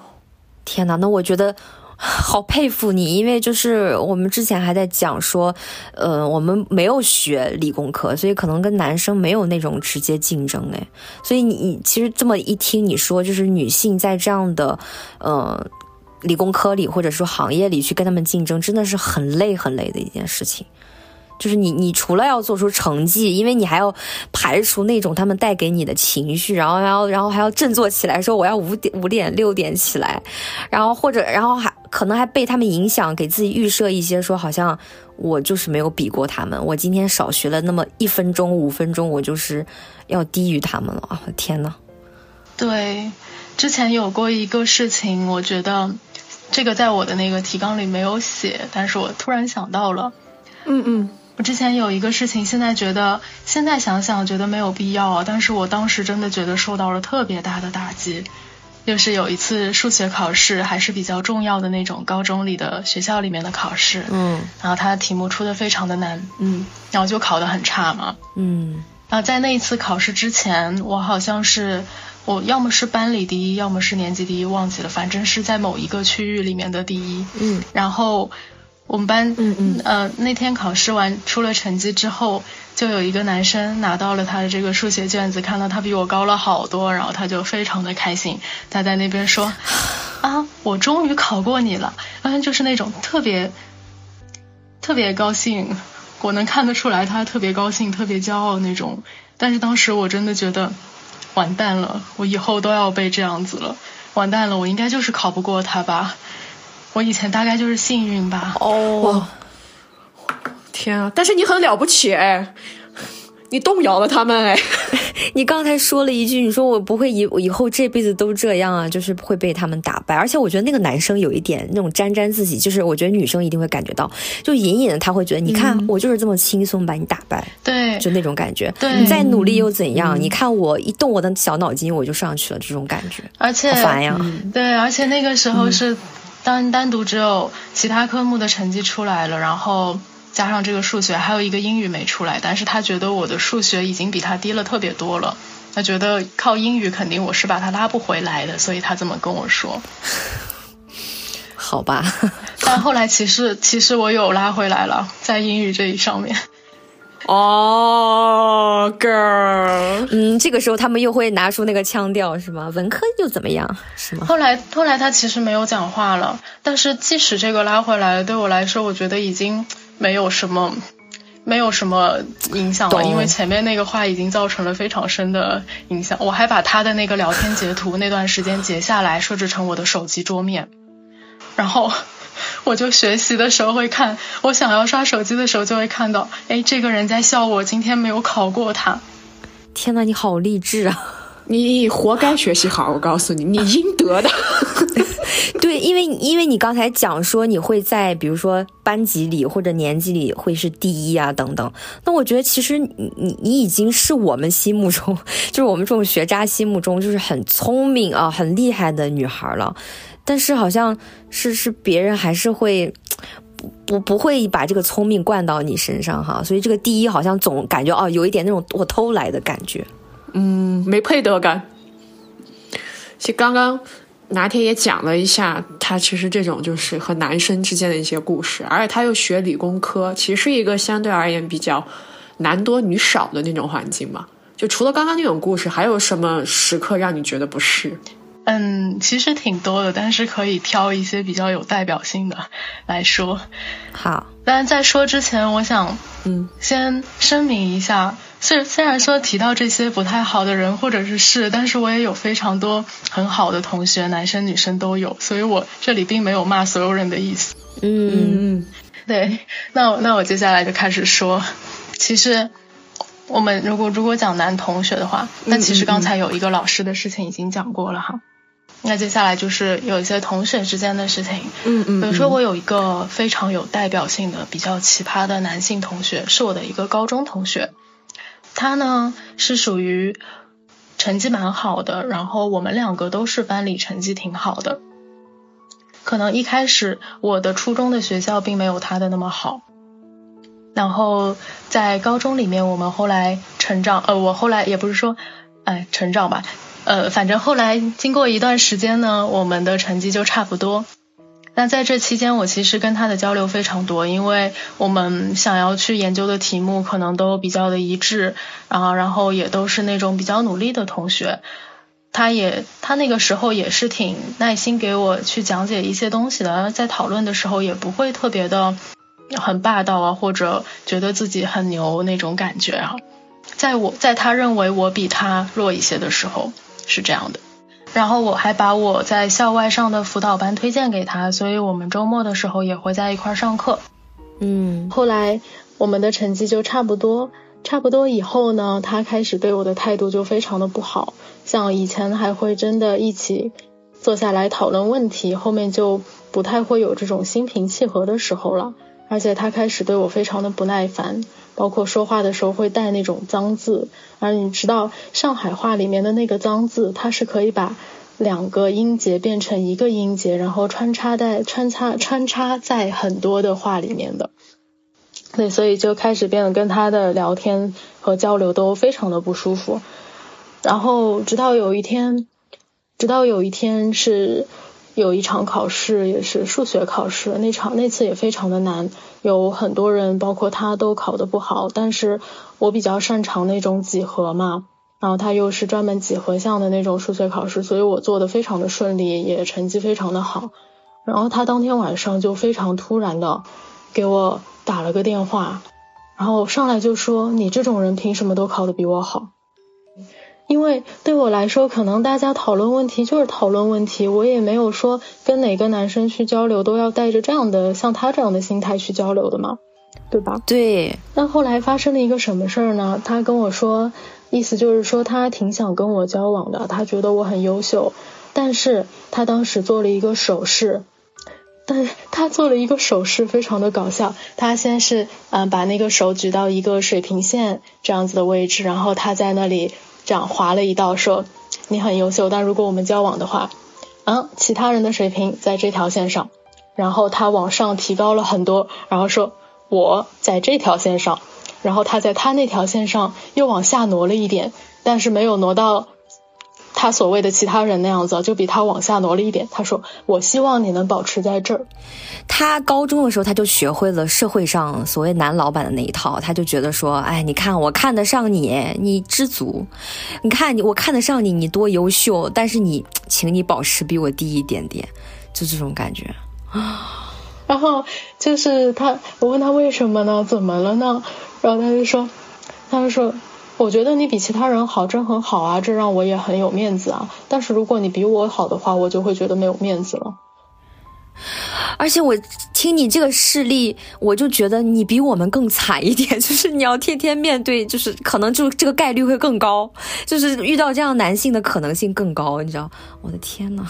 天哪，那我觉得好佩服你，因为就是我们之前还在讲说，呃，我们没有学理工科，所以可能跟男生没有那种直接竞争哎。所以你你其实这么一听你说，就是女性在这样的呃理工科里或者说行业里去跟他们竞争，真的是很累很累的一件事情。就是你，你除了要做出成绩，因为你还要排除那种他们带给你的情绪，然后，然后，然后还要振作起来，说我要五点、五点、六点起来，然后或者，然后还可能还被他们影响，给自己预设一些，说好像我就是没有比过他们，我今天少学了那么一分钟、五分钟，我就是要低于他们了啊！天呐。对，之前有过一个事情，我觉得这个在我的那个提纲里没有写，但是我突然想到了，嗯嗯。我之前有一个事情，现在觉得现在想想觉得没有必要啊，但是我当时真的觉得受到了特别大的打击，就是有一次数学考试还是比较重要的那种高中里的学校里面的考试，嗯，然后它的题目出的非常的难，嗯，然后就考得很差嘛，嗯，啊，在那一次考试之前，我好像是我要么是班里第一，要么是年级第一，忘记了，反正是在某一个区域里面的第一，嗯，然后。我们班，嗯嗯，呃，那天考试完出了成绩之后，就有一个男生拿到了他的这个数学卷子，看到他比我高了好多，然后他就非常的开心，他在那边说，啊，我终于考过你了，嗯，就是那种特别特别高兴，我能看得出来他特别高兴，特别骄傲那种。但是当时我真的觉得完蛋了，我以后都要被这样子了，完蛋了，我应该就是考不过他吧，我以前大概就是幸运吧。哦，天啊！但是你很了不起哎，你动摇了他们哎。<laughs> 你刚才说了一句，你说我不会以以后这辈子都这样啊，就是会被他们打败。而且我觉得那个男生有一点那种沾沾自喜，就是我觉得女生一定会感觉到，就隐隐的他会觉得，你看我就是这么轻松把你打败，对，就那种感觉。对，你再努力又怎样？你看我一动我的小脑筋我就上去了，这种感觉。而且好烦呀。对，而且那个时候是单单独只有其他科目的成绩出来了，然后。加上这个数学，还有一个英语没出来，但是他觉得我的数学已经比他低了特别多了，他觉得靠英语肯定我是把他拉不回来的，所以他这么跟我说。好吧，但后来其实其实我有拉回来了，在英语这一上面。哦，girl，嗯，这个时候他们又会拿出那个腔调是吗？文科又怎么样是吗？后来后来他其实没有讲话了，但是即使这个拉回来，对我来说，我觉得已经。没有什么，没有什么影响了，因为前面那个话已经造成了非常深的影响。我还把他的那个聊天截图那段时间截下来，设置成我的手机桌面，然后我就学习的时候会看，我想要刷手机的时候就会看到，哎，这个人在笑我今天没有考过他。天呐，你好励志啊！你活该学习好，我告诉你，你应得的。<laughs> 对，因为因为你刚才讲说你会在比如说班级里或者年级里会是第一啊等等，那我觉得其实你你你已经是我们心目中，<laughs> 就是我们这种学渣心目中就是很聪明啊很厉害的女孩了，但是好像是是别人还是会不不不会把这个聪明灌到你身上哈，所以这个第一好像总感觉哦有一点那种我偷来的感觉，嗯，没配得感。其实刚刚。拿铁也讲了一下，他其实这种就是和男生之间的一些故事，而且他又学理工科，其实是一个相对而言比较男多女少的那种环境嘛。就除了刚刚那种故事，还有什么时刻让你觉得不适？嗯，其实挺多的，但是可以挑一些比较有代表性的来说。好，但是在说之前，我想嗯先声明一下。虽虽然说提到这些不太好的人或者是事，但是我也有非常多很好的同学，男生女生都有，所以我这里并没有骂所有人的意思。嗯，对，那那我接下来就开始说，其实我们如果如果讲男同学的话，那其实刚才有一个老师的事情已经讲过了哈，那接下来就是有一些同学之间的事情。嗯嗯，比如说我有一个非常有代表性的比较奇葩的男性同学，是我的一个高中同学。他呢是属于成绩蛮好的，然后我们两个都是班里成绩挺好的。可能一开始我的初中的学校并没有他的那么好，然后在高中里面，我们后来成长，呃，我后来也不是说，哎，成长吧，呃，反正后来经过一段时间呢，我们的成绩就差不多。那在这期间，我其实跟他的交流非常多，因为我们想要去研究的题目可能都比较的一致，然后然后也都是那种比较努力的同学。他也他那个时候也是挺耐心给我去讲解一些东西的，在讨论的时候也不会特别的很霸道啊，或者觉得自己很牛那种感觉啊。在我在他认为我比他弱一些的时候，是这样的。然后我还把我在校外上的辅导班推荐给他，所以我们周末的时候也会在一块上课。嗯，后来我们的成绩就差不多，差不多以后呢，他开始对我的态度就非常的不好，像以前还会真的一起坐下来讨论问题，后面就不太会有这种心平气和的时候了。而且他开始对我非常的不耐烦，包括说话的时候会带那种脏字。而你知道上海话里面的那个脏字，它是可以把两个音节变成一个音节，然后穿插在穿插穿插在很多的话里面的。对，所以就开始变得跟他的聊天和交流都非常的不舒服。然后直到有一天，直到有一天是。有一场考试也是数学考试，那场那次也非常的难，有很多人包括他都考得不好，但是我比较擅长那种几何嘛，然后他又是专门几何项的那种数学考试，所以我做的非常的顺利，也成绩非常的好。然后他当天晚上就非常突然的给我打了个电话，然后上来就说：“你这种人凭什么都考得比我好？”因为对我来说，可能大家讨论问题就是讨论问题，我也没有说跟哪个男生去交流都要带着这样的像他这样的心态去交流的嘛，对吧？对。那后来发生了一个什么事儿呢？他跟我说，意思就是说他挺想跟我交往的，他觉得我很优秀，但是他当时做了一个手势。但他做了一个手势，非常的搞笑。他先是嗯把那个手举到一个水平线这样子的位置，然后他在那里这样划了一道，说你很优秀，但如果我们交往的话，嗯，其他人的水平在这条线上，然后他往上提高了很多，然后说我在这条线上，然后他在他那条线上又往下挪了一点，但是没有挪到。他所谓的其他人那样子，就比他往下挪了一点。他说：“我希望你能保持在这儿。”他高中的时候他就学会了社会上所谓男老板的那一套，他就觉得说：“哎，你看我看得上你，你知足；你看你我看得上你，你多优秀。但是你，请你保持比我低一点点，就这种感觉。”然后就是他，我问他为什么呢？怎么了呢？然后他就说：“他就说。”我觉得你比其他人好，真很好啊，这让我也很有面子啊。但是如果你比我好的话，我就会觉得没有面子了。而且我听你这个事例，我就觉得你比我们更惨一点，<laughs> 就是你要天天面对，就是可能就这个概率会更高，就是遇到这样男性的可能性更高，你知道？我的天呐！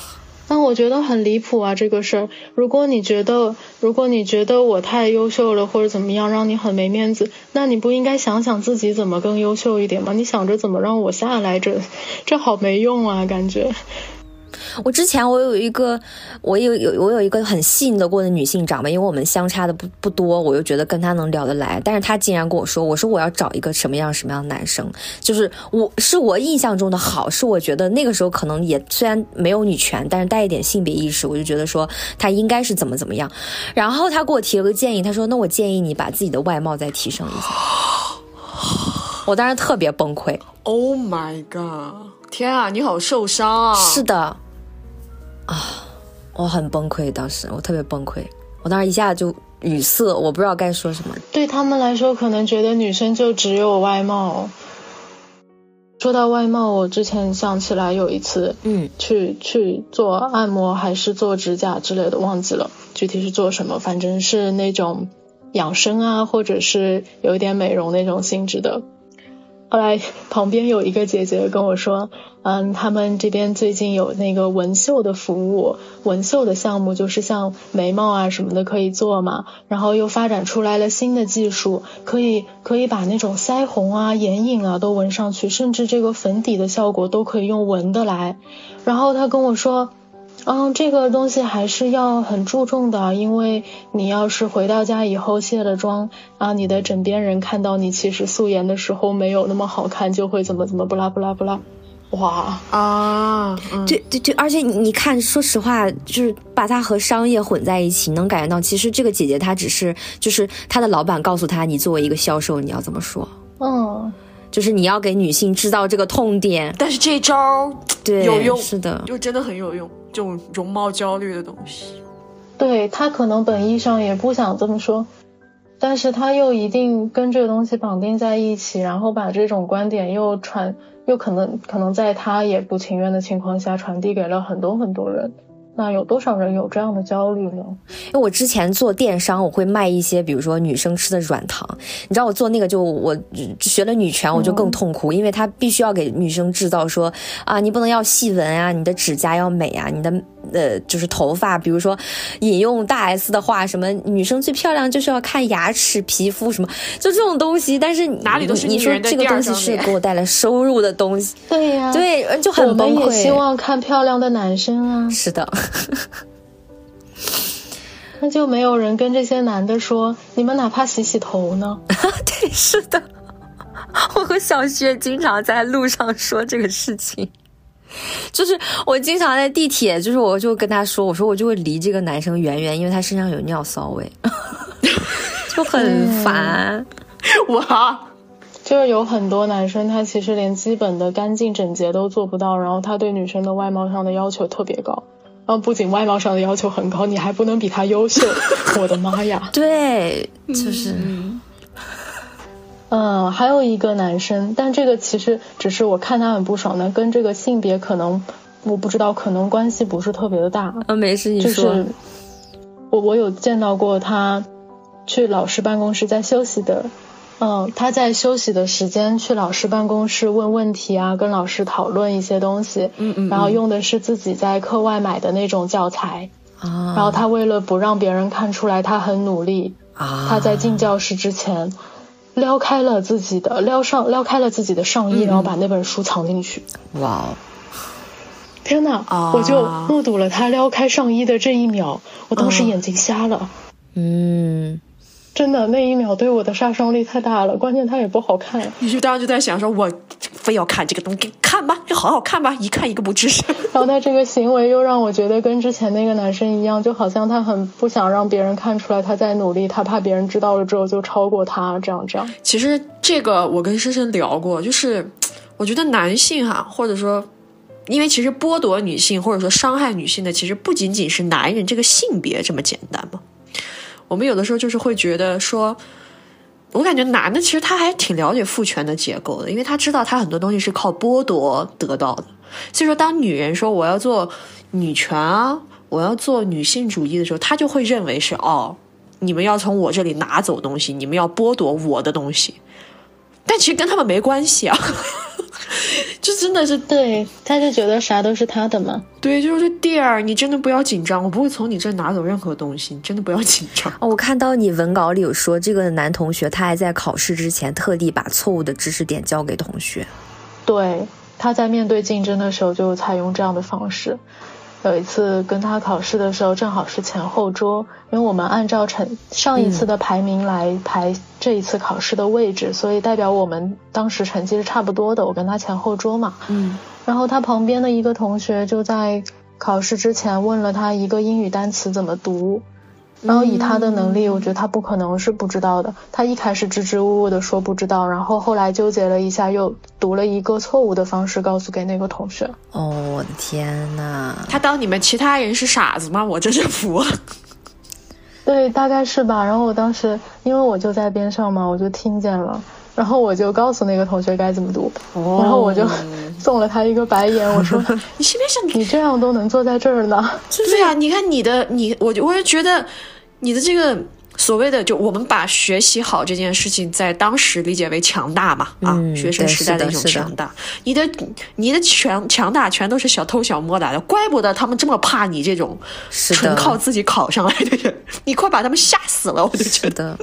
但我觉得很离谱啊，这个事儿。如果你觉得，如果你觉得我太优秀了或者怎么样，让你很没面子，那你不应该想想自己怎么更优秀一点吗？你想着怎么让我下来，这这好没用啊，感觉。我之前我有一个，我有有我有一个很信得过的女性长辈，因为我们相差的不不多，我又觉得跟她能聊得来。但是她竟然跟我说，我说我要找一个什么样什么样的男生，就是我是我印象中的好，是我觉得那个时候可能也虽然没有女权，但是带一点性别意识，我就觉得说他应该是怎么怎么样。然后他给我提了个建议，他说那我建议你把自己的外貌再提升一下。<gasps> 我当时特别崩溃。Oh my god！天啊，你好受伤啊！是的。啊，我很崩溃，当时我特别崩溃，我当时一下就语塞，我不知道该说什么。对他们来说，可能觉得女生就只有外貌。说到外貌，我之前想起来有一次，嗯，去去做按摩还是做指甲之类的，忘记了具体是做什么，反正是那种养生啊，或者是有一点美容那种性质的。后来旁边有一个姐姐跟我说，嗯，他们这边最近有那个纹绣的服务，纹绣的项目就是像眉毛啊什么的可以做嘛，然后又发展出来了新的技术，可以可以把那种腮红啊、眼影啊都纹上去，甚至这个粉底的效果都可以用纹的来。然后他跟我说。嗯，这个东西还是要很注重的，因为你要是回到家以后卸了妆啊，你的枕边人看到你其实素颜的时候没有那么好看，就会怎么怎么不拉不拉不拉，哇。啊，对对对，而且你你看，说实话，就是把它和商业混在一起，能感觉到其实这个姐姐她只是就是她的老板告诉她，你作为一个销售你要怎么说，嗯，就是你要给女性制造这个痛点，但是这招对有用，是的，就真的很有用。这种容貌焦虑的东西，对他可能本意上也不想这么说，但是他又一定跟这个东西绑定在一起，然后把这种观点又传，又可能可能在他也不情愿的情况下传递给了很多很多人。那有多少人有这样的焦虑呢？因为我之前做电商，我会卖一些，比如说女生吃的软糖。你知道我做那个就我学了女权，我就更痛苦，因为它必须要给女生制造说啊，你不能要细纹啊，你的指甲要美啊，你的呃就是头发，比如说引用大 S 的话，什么女生最漂亮就是要看牙齿、皮肤什么，就这种东西。但是哪里都是你说这个东西是给我带来收入的东西，对呀，对，就很崩溃。我们也希望看漂亮的男生啊，是的。<laughs> 那就没有人跟这些男的说，你们哪怕洗洗头呢？<laughs> 对，是的，我和小薛经常在路上说这个事情，就是我经常在地铁，就是我就跟他说，我说我就会离这个男生远远，因为他身上有尿骚味，<laughs> 就很烦。哇，就是有很多男生，他其实连基本的干净整洁都做不到，然后他对女生的外貌上的要求特别高。然后不仅外貌上的要求很高，你还不能比他优秀。<laughs> 我的妈呀！<laughs> 对，就是，嗯，还有一个男生，但这个其实只是我看他很不爽的，跟这个性别可能我不知道，可能关系不是特别的大。啊，没事，你说。就是我我有见到过他去老师办公室在休息的，嗯，他在休息的时间去老师办公室问问题啊，跟老师讨论一些东西，嗯嗯，然后用的是自己在课外买的那种教材，啊，然后他为了不让别人看出来他很努力，啊，他在进教室之前。撩开了自己的撩上撩开了自己的上衣，然后把那本书藏进去。哇！天哪！我就目睹了他撩开上衣的这一秒，我当时眼睛瞎了。嗯。真的，那一秒对我的杀伤力太大了。关键它也不好看。你就当时就在想说，我非要看这个东西，看吧，就好好看吧，一看一个不吱声。然后他这个行为又让我觉得跟之前那个男生一样，就好像他很不想让别人看出来他在努力，他怕别人知道了之后就超过他，这样这样。其实这个我跟深深聊过，就是我觉得男性哈，或者说，因为其实剥夺女性或者说伤害女性的，其实不仅仅是男人这个性别这么简单嘛。我们有的时候就是会觉得说，我感觉男的其实他还挺了解父权的结构的，因为他知道他很多东西是靠剥夺得到的。所以说，当女人说我要做女权啊，我要做女性主义的时候，他就会认为是哦，你们要从我这里拿走东西，你们要剥夺我的东西。但其实跟他们没关系啊。<laughs> 就真的是对，他就觉得啥都是他的嘛。对，就是弟儿，你真的不要紧张，我不会从你这拿走任何东西，你真的不要紧张。哦我看到你文稿里有说，这个男同学他还在考试之前特地把错误的知识点交给同学。对，他在面对竞争的时候就采用这样的方式。有一次跟他考试的时候，正好是前后桌，因为我们按照成上一次的排名来排这一次考试的位置，所以代表我们当时成绩是差不多的。我跟他前后桌嘛，嗯，然后他旁边的一个同学就在考试之前问了他一个英语单词怎么读。然后以他的能力，我觉得他不可能是不知道的。他一开始支支吾吾的说不知道，然后后来纠结了一下，又读了一个错误的方式告诉给那个同学。哦，我的天呐！他当你们其他人是傻子吗？我真是服。对，大概是吧。然后我当时因为我就在边上嘛，我就听见了。然后我就告诉那个同学该怎么读，然后我就 <laughs> 送了他一个白眼，<laughs> 我说：“你是不是你这样都能坐在这儿呢？” <laughs> 对呀，你看你的你，我就我就觉得你的这个所谓的，就我们把学习好这件事情在当时理解为强大嘛啊，学生时代的一种强大。你的你的强强大全都是小偷小摸来的，怪不得他们这么怕你这种纯靠自己考上来的人。你快把他们吓死了，我就觉得。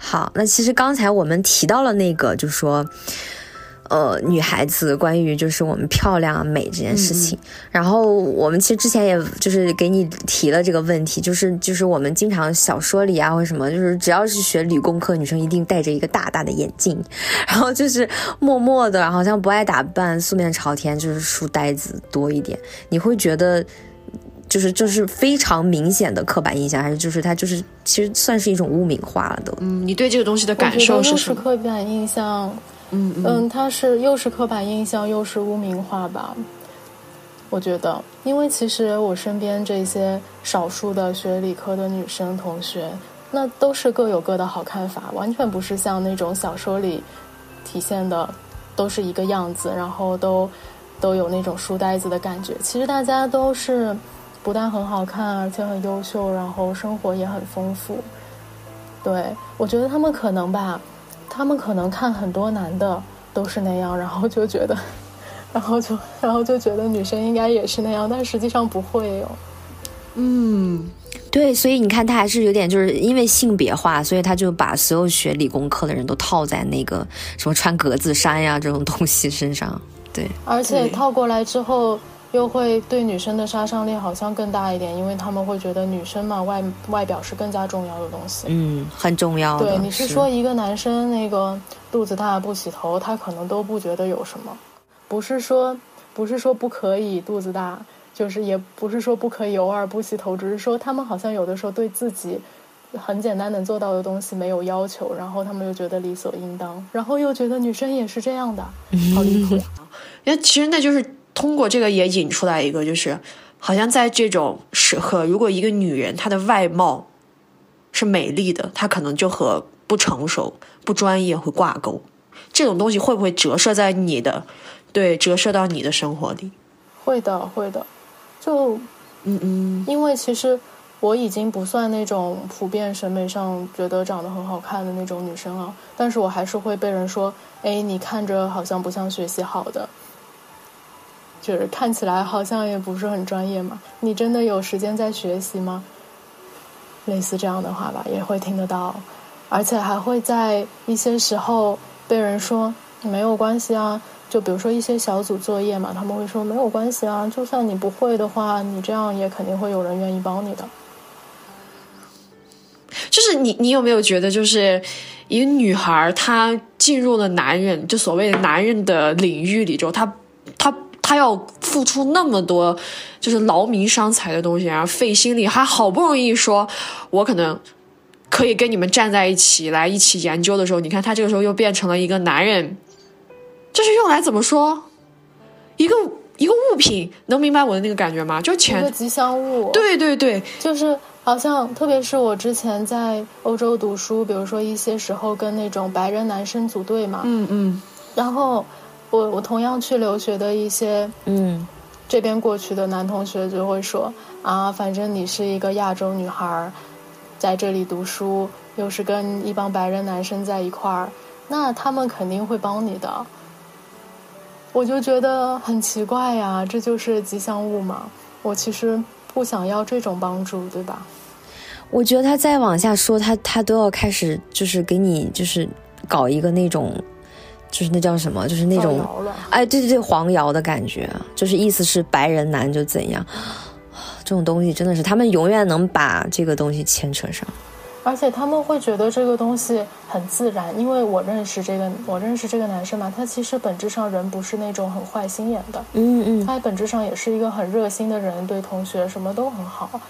好，那其实刚才我们提到了那个，就是说，呃，女孩子关于就是我们漂亮美这件事情。然后我们其实之前也就是给你提了这个问题，就是就是我们经常小说里啊或者什么，就是只要是学理工科女生，一定戴着一个大大的眼镜，然后就是默默的，好像不爱打扮，素面朝天，就是书呆子多一点。你会觉得？就是就是非常明显的刻板印象，还是就是它就是其实算是一种污名化了都。嗯，你对这个东西的感受是什么？是刻板印象。嗯嗯，它是又是刻板印象又是污名化吧？我觉得，因为其实我身边这些少数的学理科的女生同学，那都是各有各的好看法，完全不是像那种小说里体现的都是一个样子，然后都都有那种书呆子的感觉。其实大家都是。不但很好看，而且很优秀，然后生活也很丰富。对我觉得他们可能吧，他们可能看很多男的都是那样，然后就觉得，<laughs> 然后就然后就觉得女生应该也是那样，但实际上不会哦。嗯，对，所以你看，他还是有点就是因为性别化，所以他就把所有学理工科的人都套在那个什么穿格子衫呀这种东西身上。对，而且套过来之后。又会对女生的杀伤力好像更大一点，因为他们会觉得女生嘛外外表是更加重要的东西。嗯，很重要。对，你是说一个男生那个肚子大不洗头，他可能都不觉得有什么。不是说不是说不可以肚子大，就是也不是说不可以偶尔不洗头，只是说他们好像有的时候对自己很简单能做到的东西没有要求，然后他们又觉得理所应当，然后又觉得女生也是这样的，好离谱。<laughs> 因为其实那就是。通过这个也引出来一个，就是好像在这种时刻，如果一个女人她的外貌是美丽的，她可能就和不成熟、不专业会挂钩。这种东西会不会折射在你的，对，折射到你的生活里？会的，会的。就，嗯嗯，因为其实我已经不算那种普遍审美上觉得长得很好看的那种女生了，但是我还是会被人说：“哎，你看着好像不像学习好的，就是看起来好像也不是很专业嘛。你真的有时间在学习吗？”类似这样的话吧，也会听得到，而且还会在一些时候被人说：“没有关系啊。”就比如说一些小组作业嘛，他们会说没有关系啊，就算你不会的话，你这样也肯定会有人愿意帮你的。<laughs> 就是你，你有没有觉得，就是一个女孩她进入了男人就所谓的男人的领域里之后，她她她要付出那么多，就是劳民伤财的东西，然后费心力，还好不容易说，我可能可以跟你们站在一起来一起研究的时候，你看他这个时候又变成了一个男人。这是用来怎么说？一个一个物品，能明白我的那个感觉吗？就钱，一个吉祥物。对对对，就是好像，特别是我之前在欧洲读书，比如说一些时候跟那种白人男生组队嘛，嗯嗯，然后我我同样去留学的一些嗯这边过去的男同学就会说啊，反正你是一个亚洲女孩，在这里读书，又是跟一帮白人男生在一块儿，那他们肯定会帮你的。我就觉得很奇怪呀，这就是吉祥物嘛？我其实不想要这种帮助，对吧？我觉得他再往下说，他他都要开始就是给你就是搞一个那种，就是那叫什么，就是那种哎，对对对，黄谣的感觉，就是意思是白人男就怎样，这种东西真的是他们永远能把这个东西牵扯上。而且他们会觉得这个东西很自然，因为我认识这个，我认识这个男生嘛，他其实本质上人不是那种很坏心眼的，嗯嗯，他本质上也是一个很热心的人，对同学什么都很好，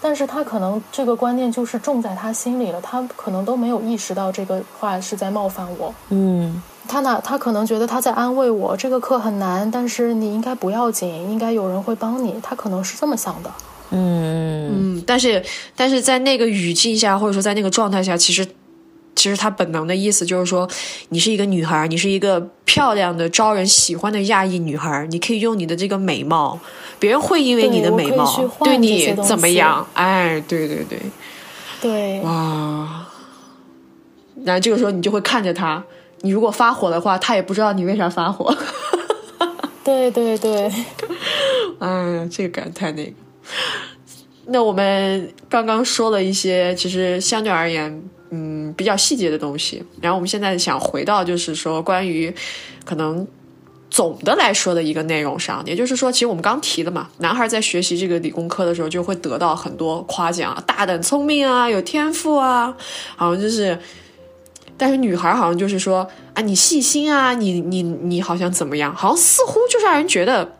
但是他可能这个观念就是种在他心里了，他可能都没有意识到这个话是在冒犯我，嗯，他哪他可能觉得他在安慰我，这个课很难，但是你应该不要紧，应该有人会帮你，他可能是这么想的。嗯。嗯，但是但是在那个语境下，或者说在那个状态下，其实其实他本能的意思就是说，你是一个女孩，你是一个漂亮的、招人喜欢的亚裔女孩，你可以用你的这个美貌，别人会因为你的美貌对你怎么样？哎，对对对，对，哇！然后这个时候你就会看着他，你如果发火的话，他也不知道你为啥发火。对对对，<laughs> 哎，这个感太那个。那我们刚刚说了一些，其实相对而言，嗯，比较细节的东西。然后我们现在想回到，就是说关于可能总的来说的一个内容上，也就是说，其实我们刚提了嘛，男孩在学习这个理工科的时候，就会得到很多夸奖，大胆、聪明啊，有天赋啊，好像就是。但是女孩好像就是说啊，你细心啊，你你你好像怎么样？好像似乎就是让人觉得。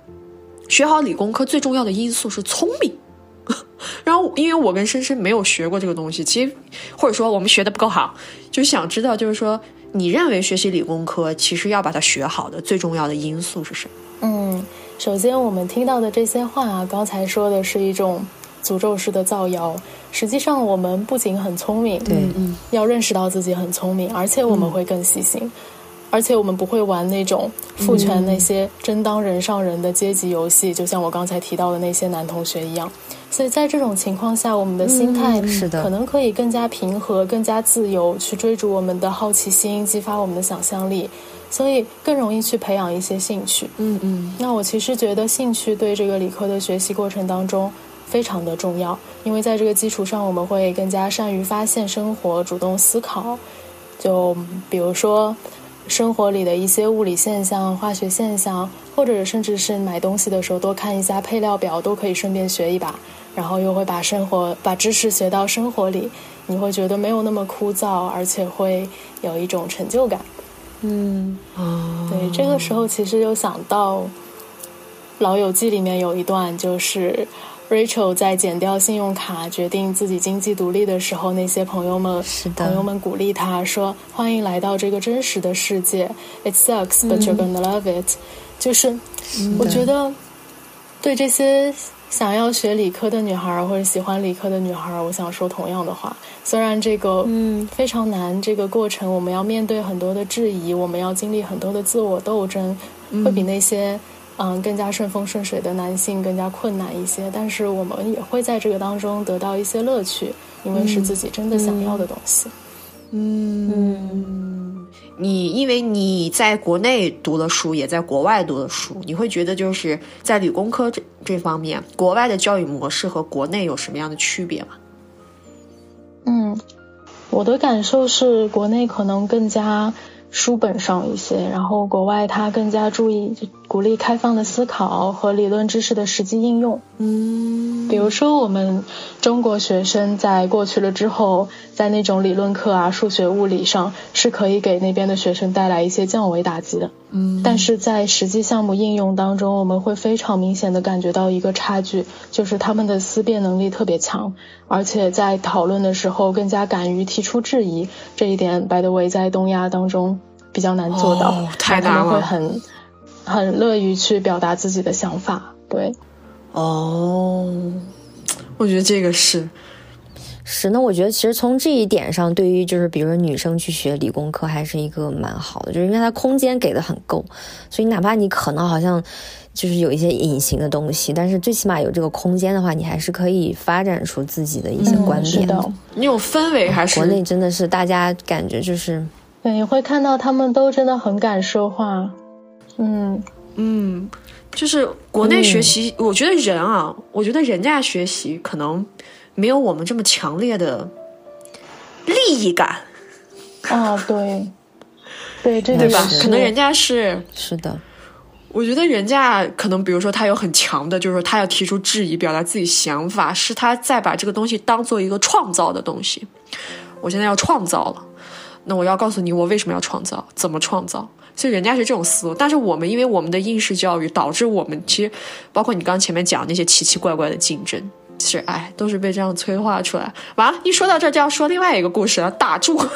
学好理工科最重要的因素是聪明，然后因为我跟深深没有学过这个东西，其实或者说我们学的不够好，就想知道，就是说你认为学习理工科其实要把它学好的最重要的因素是什么？嗯，首先我们听到的这些话啊，刚才说的是一种诅咒式的造谣，实际上我们不仅很聪明，对，嗯，要认识到自己很聪明，而且我们会更细心。而且我们不会玩那种父权那些真当人上人的阶级游戏，就像我刚才提到的那些男同学一样。所以在这种情况下，我们的心态是的，可能可以更加平和、更加自由，去追逐我们的好奇心，激发我们的想象力，所以更容易去培养一些兴趣。嗯嗯。那我其实觉得兴趣对这个理科的学习过程当中非常的重要，因为在这个基础上，我们会更加善于发现生活、主动思考。就比如说。生活里的一些物理现象、化学现象，或者甚至是买东西的时候多看一下配料表，都可以顺便学一把，然后又会把生活、把知识学到生活里，你会觉得没有那么枯燥，而且会有一种成就感。嗯，对，这个时候其实又想到《老友记》里面有一段，就是。Rachel 在剪掉信用卡，决定自己经济独立的时候，那些朋友们，朋友们鼓励他说：“欢迎来到这个真实的世界。It sucks, but you're gonna love it。”就是我觉得对这些想要学理科的女孩或者喜欢理科的女孩，我想说同样的话。虽然这个嗯非常难，这个过程我们要面对很多的质疑，我们要经历很多的自我斗争，会比那些嗯更加顺风顺水的男性更加困难一些。但是我们也会在这个当中得到一些乐趣，因为是自己真的想要的东西。嗯，你因为你在国内读了书，也在国外读了书，你会觉得就是在理工科这这方面，国外的教育模式和国内有什么样的区别吗？嗯，我的感受是，国内可能更加书本上一些，然后国外它更加注意鼓励开放的思考和理论知识的实际应用。嗯，比如说，我们中国学生在过去了之后，在那种理论课啊、数学、物理上是可以给那边的学生带来一些降维打击的。嗯，但是在实际项目应用当中，我们会非常明显的感觉到一个差距，就是他们的思辨能力特别强，而且在讨论的时候更加敢于提出质疑。这一点，by the way，在东亚当中比较难做到，哦太他们会难了很很乐于去表达自己的想法。对，哦，我觉得这个是，是，那我觉得其实从这一点上，对于就是比如说女生去学理工科还是一个蛮好的，就是因为它空间给的很够，所以哪怕你可能好像就是有一些隐形的东西，但是最起码有这个空间的话，你还是可以发展出自己的一些观点。的。那种氛围还是国内真的是大家感觉就是对，你会看到他们都真的很敢说话。嗯，嗯，就是国内学习，我觉得人啊，我觉得人家学习可能没有我们这么强烈的利益感，啊，对，对，这个对吧？可能人家是，是的，我觉得人家可能，比如说他有很强的，就是说他要提出质疑，表达自己想法，是他在把这个东西当做一个创造的东西。我现在要创造了，那我要告诉你我为什么要创造，怎么创造。所以人家是这种思路，但是我们因为我们的应试教育导致我们其实，包括你刚前面讲那些奇奇怪怪的竞争，是哎，都是被这样催化出来。完了，一说到这就要说另外一个故事了，打住。<laughs>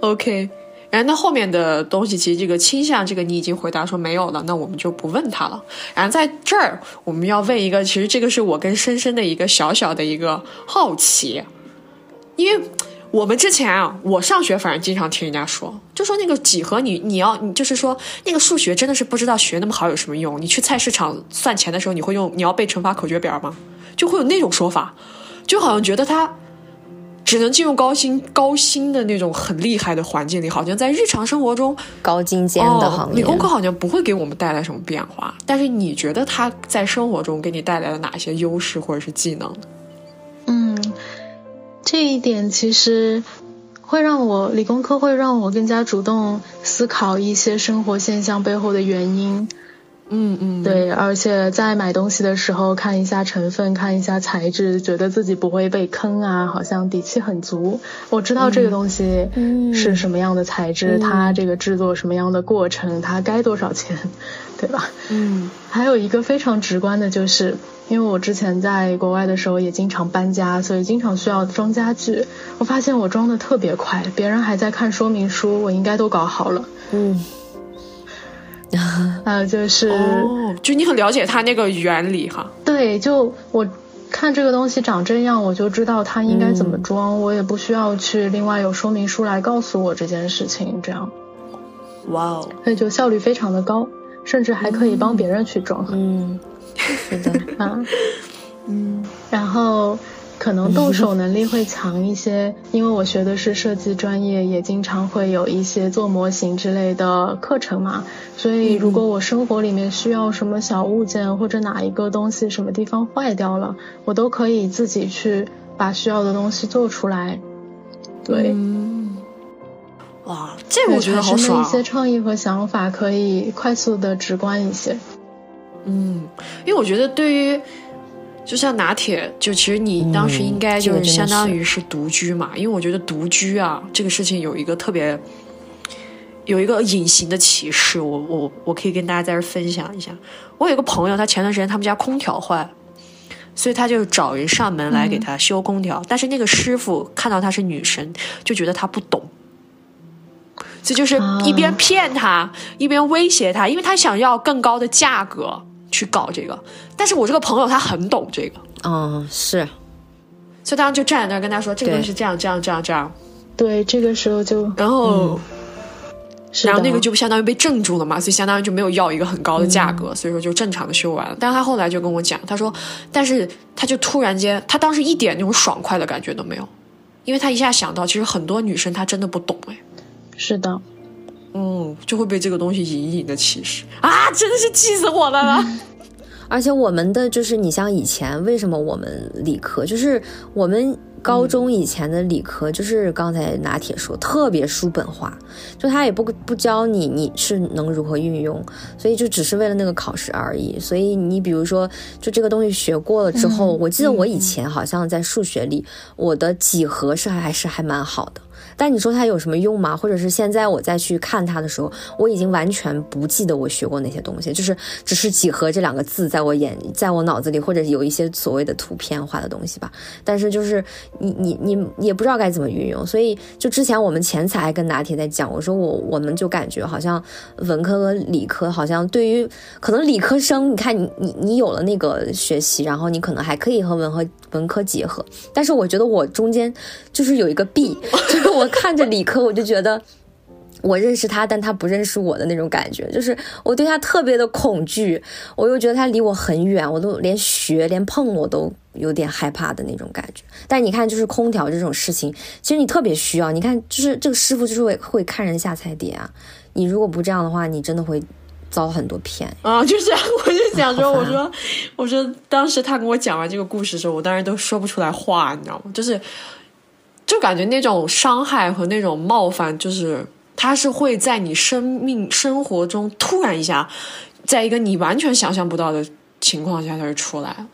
OK，然后那后面的东西，其实这个倾向，这个你已经回答说没有了，那我们就不问他了。然后在这儿，我们要问一个，其实这个是我跟深深的一个小小的一个好奇，因为我们之前啊，我上学反正经常听人家说，就说那个几何你你要你就是说那个数学真的是不知道学那么好有什么用？你去菜市场算钱的时候，你会用你要背乘法口诀表吗？就会有那种说法，就好像觉得他。只能进入高薪高薪的那种很厉害的环境里，好像在日常生活中，高精尖的行哦、业。理工科好像不会给我们带来什么变化。但是你觉得它在生活中给你带来了哪些优势或者是技能？嗯，这一点其实会让我理工科会让我更加主动思考一些生活现象背后的原因。嗯嗯，对，而且在买东西的时候看一下成分，看一下材质，觉得自己不会被坑啊，好像底气很足。我知道这个东西是什么样的材质，嗯它这个制作什么样的过程，它该多少钱，对吧？嗯还有一个非常直观的就是，因为我之前在国外的时候也经常搬家，所以经常需要装家具。我发现我装的特别快，别人还在看说明书，我应该都搞好了。嗯，还 <laughs> 有就是，哦，就你很了解它那个原理哈。对，就我看这个东西长这样，我就知道它应该怎么装，我也不需要去另外有说明书来告诉我这件事情，这样，哇哦，所以就效率非常的高，甚至还可以帮别人去装。嗯，<laughs> 是的，啊，<laughs> 嗯，然后可能动手能力会强一些，因为我学的是设计专业，也经常会有一些做模型之类的课程嘛，所以如果我生活里面需要什么小物件或者哪一个东西什么地方坏掉了，我都可以自己去把需要的东西做出来。对，嗯，哇，这个我觉得好爽一。些创意和想法可以快速的直观一些。嗯，因为我觉得对于，就像拿铁，就其实你当时应该就是相当于是独居嘛，因为我觉得独居啊这个事情有一个特别。有一个隐形的歧视，我我我可以跟大家在这分享一下。我有一个朋友，他前段时间他们家空调坏了，所以他就找人上门来给他修空调。但是那个师傅看到她是女生，就觉得她不懂，这就是一边骗他，一边威胁他，因为他想要更高的价格去搞这个。但是我这个朋友他很懂这个，嗯，是，所以当时就站在那儿跟他说，这个东西是这样这样这样这样。对，这个时候就然后。是然后那个就相当于被镇住了嘛，所以相当于就没有要一个很高的价格，所以说就正常的修完了。但是他后来就跟我讲，他说，但是他就突然间，他当时一点那种爽快的感觉都没有，因为他一下想到，其实很多女生她真的不懂哎，是的，嗯，就会被这个东西隐隐的歧视啊，真的是气死我了了。<laughs> 而且我们的就是你像以前为什么我们理科就是我们高中以前的理科就是刚才拿铁说特别书本化，就他也不不教你你是能如何运用，所以就只是为了那个考试而已。所以你比如说就这个东西学过了之后，我记得我以前好像在数学里我的几何是还是还蛮好的。但你说它有什么用吗？或者是现在我再去看它的时候，我已经完全不记得我学过那些东西，就是只是几何这两个字在我眼，在我脑子里，或者有一些所谓的图片化的东西吧。但是就是你你你也不知道该怎么运用，所以就之前我们前才还跟拿铁在讲，我说我我们就感觉好像文科和理科好像对于可能理科生，你看你你你有了那个学习，然后你可能还可以和文和文科结合，但是我觉得我中间就是有一个弊，<laughs> 就是我看着理科我就觉得。我认识他，但他不认识我的那种感觉，就是我对他特别的恐惧，我又觉得他离我很远，我都连学连碰我都有点害怕的那种感觉。但你看，就是空调这种事情，其实你特别需要。你看，就是这个师傅就是会会看人下菜碟啊，你如果不这样的话，你真的会遭很多骗。啊，就是我就想说，我说我说，当时他跟我讲完这个故事的时候，我当时都说不出来话，你知道吗？就是就感觉那种伤害和那种冒犯，就是它是会在你生命生活中突然一下，在一个你完全想象不到的情况下，它就出来。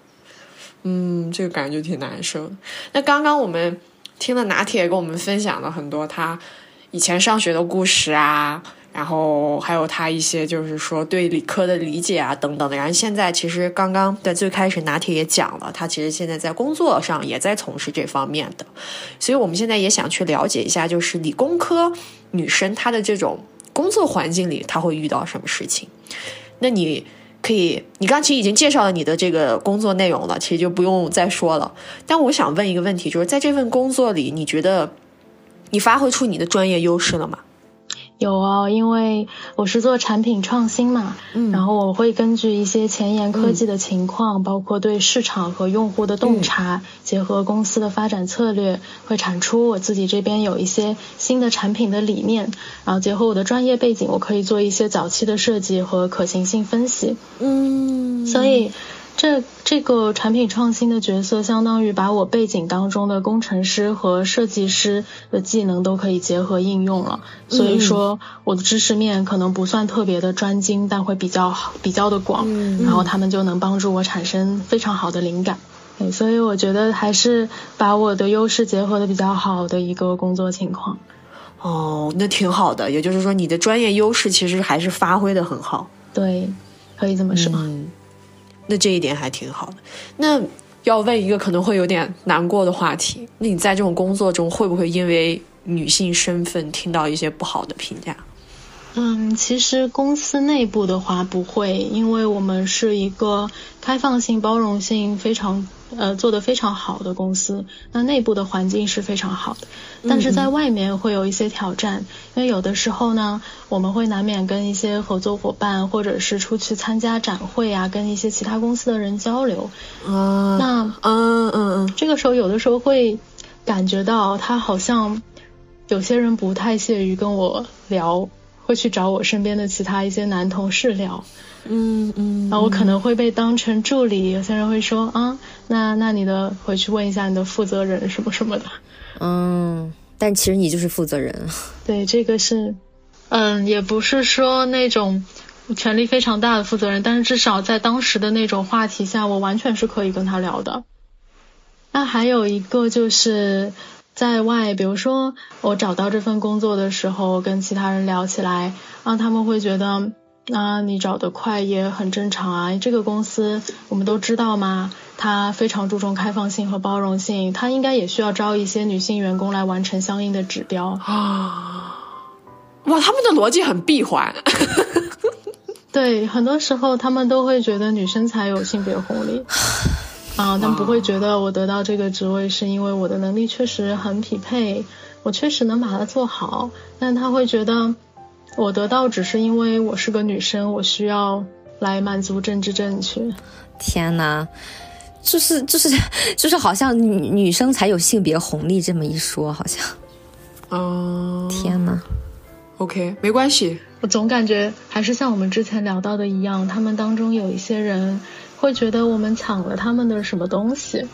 嗯，这个感觉挺难受的。那刚刚我们听了拿铁跟我们分享了很多他以前上学的故事啊，然后还有他一些就是说对理科的理解啊等等的。然后现在其实刚刚在最开始拿铁也讲了，他其实现在在工作上也在从事这方面的，所以我们现在也想去了解一下，就是理工科女生她的这种工作环境里，她会遇到什么事情。那你可以，你刚其实已经介绍了你的这个工作内容了，其实就不用再说了。但我想问一个问题，就是在这份工作里，你觉得你发挥出你的专业优势了吗？有啊，因为我是做产品创新嘛，嗯。然后我会根据一些前沿科技的情况，包括对市场和用户的洞察，结合公司的发展策略，会产出我自己这边有一些新的产品的理念，然后结合我的专业背景，我可以做一些早期的设计和可行性分析。嗯。所以这这个产品创新的角色，相当于把我背景当中的工程师和设计师的技能都可以结合应用了。所以说，我的知识面可能不算特别的专精，但会比较好，比较的广。然后他们就能帮助我产生非常好的灵感。对，所以我觉得还是把我的优势结合的比较好的一个工作情况。哦，那挺好的。也就是说，你的专业优势其实还是发挥的很好。对，可以这么说。嗯，那这一点还挺好的。那要问一个可能会有点难过的话题，那你在这种工作中会不会因为女性身份听到一些不好的评价？嗯，其实公司内部的话不会，因为我们是一个开放性、包容性非常呃做得非常好的公司，那内部的环境是非常好的。但是在外面会有一些挑战，因为有的时候呢，我们会难免跟一些合作伙伴，或者是出去参加展会啊，跟一些其他公司的人交流。啊，那嗯嗯嗯，这个时候有的时候会感觉到他好像有些人不太屑于跟我聊，会去找我身边的其他一些男同事聊，嗯嗯，然后我可能会被当成助理，有些人会说啊，那那你的回去问一下你的负责人什么什么的。嗯，但其实你就是负责人。对，这个是，嗯，也不是说那种权力非常大的负责人，但是至少在当时的那种话题下，我完全是可以跟他聊的。那还有一个就是在外，比如说我找到这份工作的时候，跟其他人聊起来，啊，他们会觉得，啊，你找得快也很正常啊，这个公司我们都知道嘛，它非常注重开放性和包容性，它应该也需要招一些女性员工来完成相应的指标。啊，哇，他们的逻辑很闭环。<laughs> 对，很多时候他们都会觉得女生才有性别红利 <laughs> 啊，他们不会觉得我得到这个职位是因为我的能力确实很匹配，我确实能把它做好，但他会觉得我得到只是因为我是个女生，我需要来满足政治正确。天呐，就是就是 <laughs> 就是好像女女生才有性别红利这么一说，好像，嗯，天呐。OK，没关系。我总感觉还是像我们之前聊到的一样，他们当中有一些人会觉得我们抢了他们的什么东西。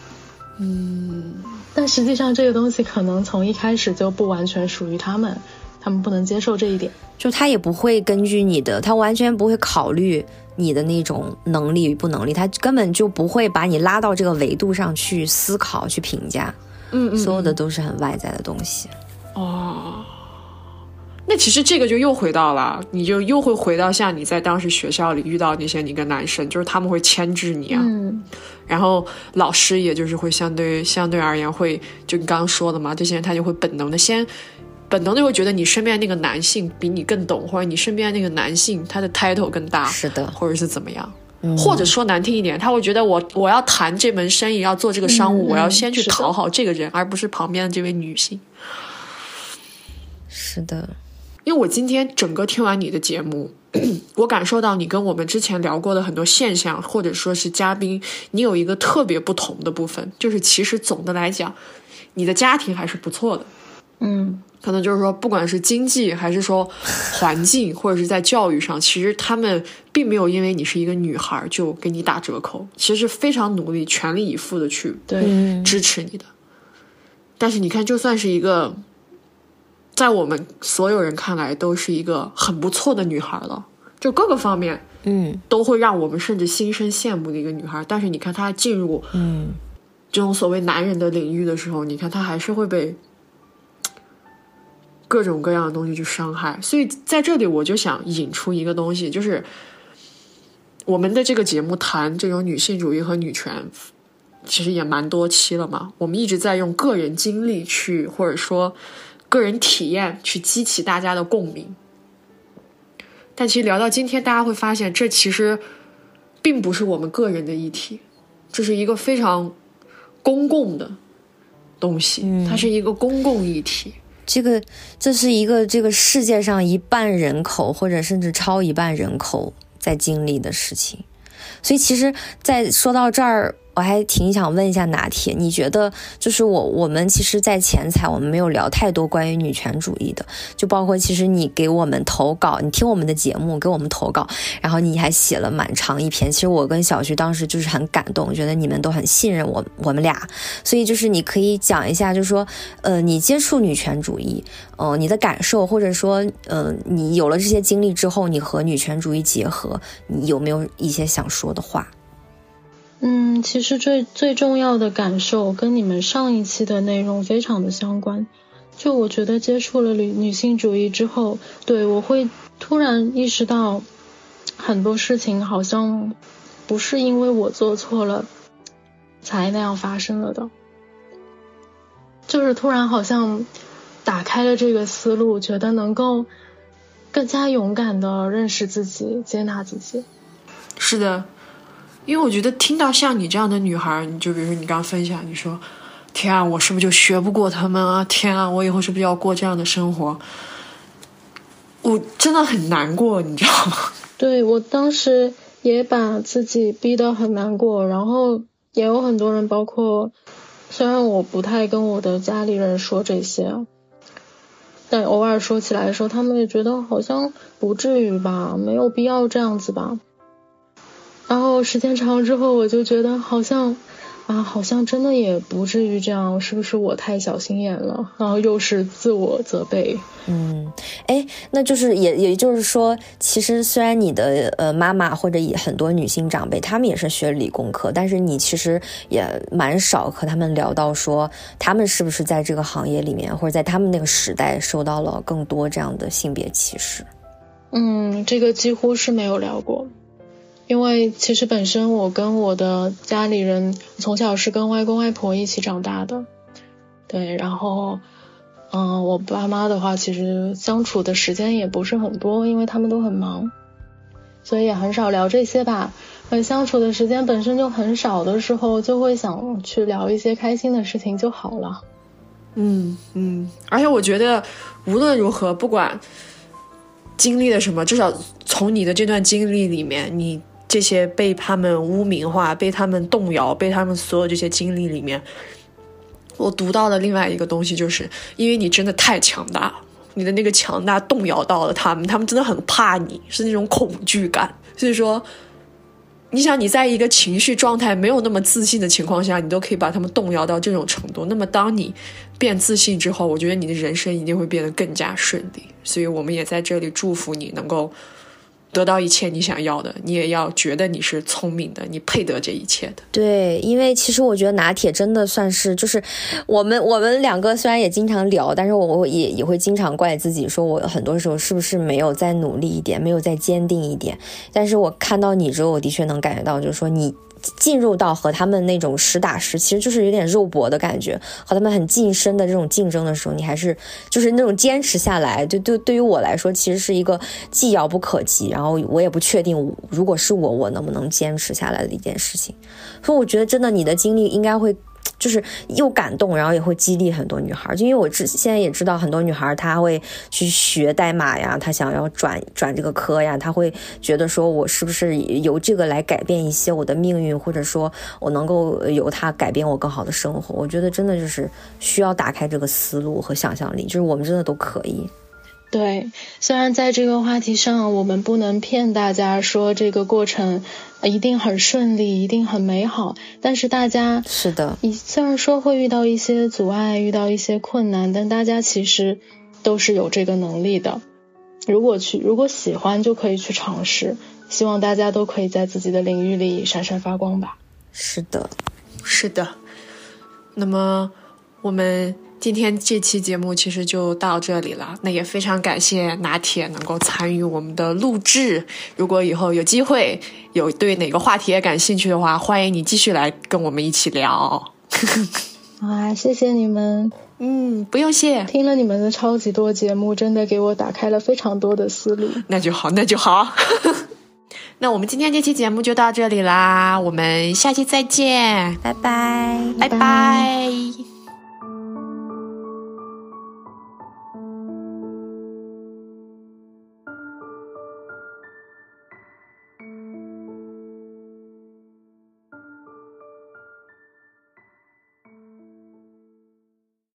嗯，但实际上这个东西可能从一开始就不完全属于他们，他们不能接受这一点。就他也不会根据你的，他完全不会考虑你的那种能力与不能力，他根本就不会把你拉到这个维度上去思考、去评价。嗯嗯，所有的都是很外在的东西。哦。那其实这个就又回到了，你就又会回到像你在当时学校里遇到那些你跟男生，就是他们会牵制你啊，嗯，然后老师也就是会相对相对而言会，就你刚刚说的嘛，这些人他就会本能的先，本能的会觉得你身边那个男性比你更懂，或者你身边那个男性他的 title 更大，是的，或者是怎么样，或者说难听一点，他会觉得我我要谈这门生意，要做这个商务，我要先去讨好这个人，而不是旁边的这位女性，是的。因为我今天整个听完你的节目，<clears throat> 我感受到你跟我们之前聊过的很多现象，或者说是嘉宾，你有一个特别不同的部分，就是其实总的来讲，你的家庭还是不错的。嗯，可能就是说，不管是经济还是说环境，或者是在教育上，其实他们并没有因为你是一个女孩就给你打折扣，其实非常努力、全力以赴的去对支持你的。但是你看，就算是一个。在我们所有人看来，都是一个很不错的女孩了，就各个方面，嗯，都会让我们甚至心生羡慕的一个女孩。但是你看她进入，嗯，这种所谓男人的领域的时候，你看她还是会被各种各样的东西去伤害。所以在这里，我就想引出一个东西，就是我们的这个节目谈这种女性主义和女权，其实也蛮多期了嘛。我们一直在用个人经历去，或者说。个人体验去激起大家的共鸣，但其实聊到今天，大家会发现，这其实并不是我们个人的议题，这是一个非常公共的东西，它是一个公共议题。这个这是一个这个世界上一半人口或者甚至超一半人口在经历的事情，所以其实，在说到这儿。我还挺想问一下拿铁，你觉得就是我我们其实，在前采我们没有聊太多关于女权主义的，就包括其实你给我们投稿，你听我们的节目给我们投稿，然后你还写了蛮长一篇。其实我跟小徐当时就是很感动，觉得你们都很信任我我们俩，所以就是你可以讲一下，就是说，呃，你接触女权主义，呃，你的感受，或者说，呃，你有了这些经历之后，你和女权主义结合，你有没有一些想说的话？嗯，其实最最重要的感受跟你们上一期的内容非常的相关。就我觉得接触了女女性主义之后，对我会突然意识到很多事情好像不是因为我做错了才那样发生了的，就是突然好像打开了这个思路，觉得能够更加勇敢的认识自己，接纳自己。是的。因为我觉得听到像你这样的女孩，你就比如说你刚刚分享，你说：“天啊，我是不是就学不过他们啊？天啊，我以后是不是要过这样的生活？”我真的很难过，你知道吗？对我当时也把自己逼得很难过，然后也有很多人，包括虽然我不太跟我的家里人说这些，但偶尔说起来的时候，他们也觉得好像不至于吧，没有必要这样子吧。然后时间长了之后，我就觉得好像啊，好像真的也不至于这样，是不是我太小心眼了？然后又是自我责备。嗯，哎，那就是也也就是说，其实虽然你的呃妈妈或者很多女性长辈，她们也是学理工科，但是你其实也蛮少和他们聊到说，他们是不是在这个行业里面，或者在他们那个时代受到了更多这样的性别歧视。嗯，这个几乎是没有聊过。因为其实本身我跟我的家里人从小是跟外公外婆一起长大的，对，然后嗯，我爸妈的话，其实相处的时间也不是很多，因为他们都很忙，所以也很少聊这些吧。呃，相处的时间本身就很少的时候，就会想去聊一些开心的事情就好了。嗯嗯，而且我觉得无论如何，不管经历了什么，至少从你的这段经历里面，你这些被他们污名化、被他们动摇、被他们所有这些经历里面。我读到的另外一个东西，就是因为你真的太强大，你的那个强大动摇到了他们，他们真的很怕你，是那种恐惧感。所以说，你想你在一个情绪状态没有那么自信的情况下，你都可以把他们动摇到这种程度。那么当你变自信之后，我觉得你的人生一定会变得更加顺利。所以我们也在这里祝福你能够。得到一切你想要的，你也要觉得你是聪明的，你配得这一切的。对，因为其实我觉得拿铁真的算是，就是我们我们两个虽然也经常聊，但是我我也也会经常怪自己，说我很多时候是不是没有再努力一点，没有再坚定一点。但是我看到你之后，我的确能感觉到，就是说你。进入到和他们那种实打实，其实就是有点肉搏的感觉，和他们很近身的这种竞争的时候，你还是就是那种坚持下来，就对对于我来说，其实是一个既遥不可及，然后我也不确定，如果是我，我能不能坚持下来的一件事情。所以我觉得，真的你的经历应该会。就是又感动，然后也会激励很多女孩。就因为我知现在也知道很多女孩，她会去学代码呀，她想要转转这个科呀，她会觉得说我是不是由这个来改变一些我的命运，或者说我能够由它改变我更好的生活。我觉得真的就是需要打开这个思路和想象力，就是我们真的都可以。对，虽然在这个话题上，我们不能骗大家说这个过程一定很顺利，一定很美好，但是大家是的，虽然说会遇到一些阻碍，遇到一些困难，但大家其实都是有这个能力的。如果去，如果喜欢，就可以去尝试。希望大家都可以在自己的领域里闪闪发光吧。是的，是的。那么我们。今天这期节目其实就到这里了，那也非常感谢拿铁能够参与我们的录制。如果以后有机会有对哪个话题也感兴趣的话，欢迎你继续来跟我们一起聊。啊，谢谢你们，嗯，不用谢。听了你们的超级多节目，真的给我打开了非常多的思路。那就好，那就好。<laughs> 那我们今天这期节目就到这里啦，我们下期再见，拜拜，拜拜。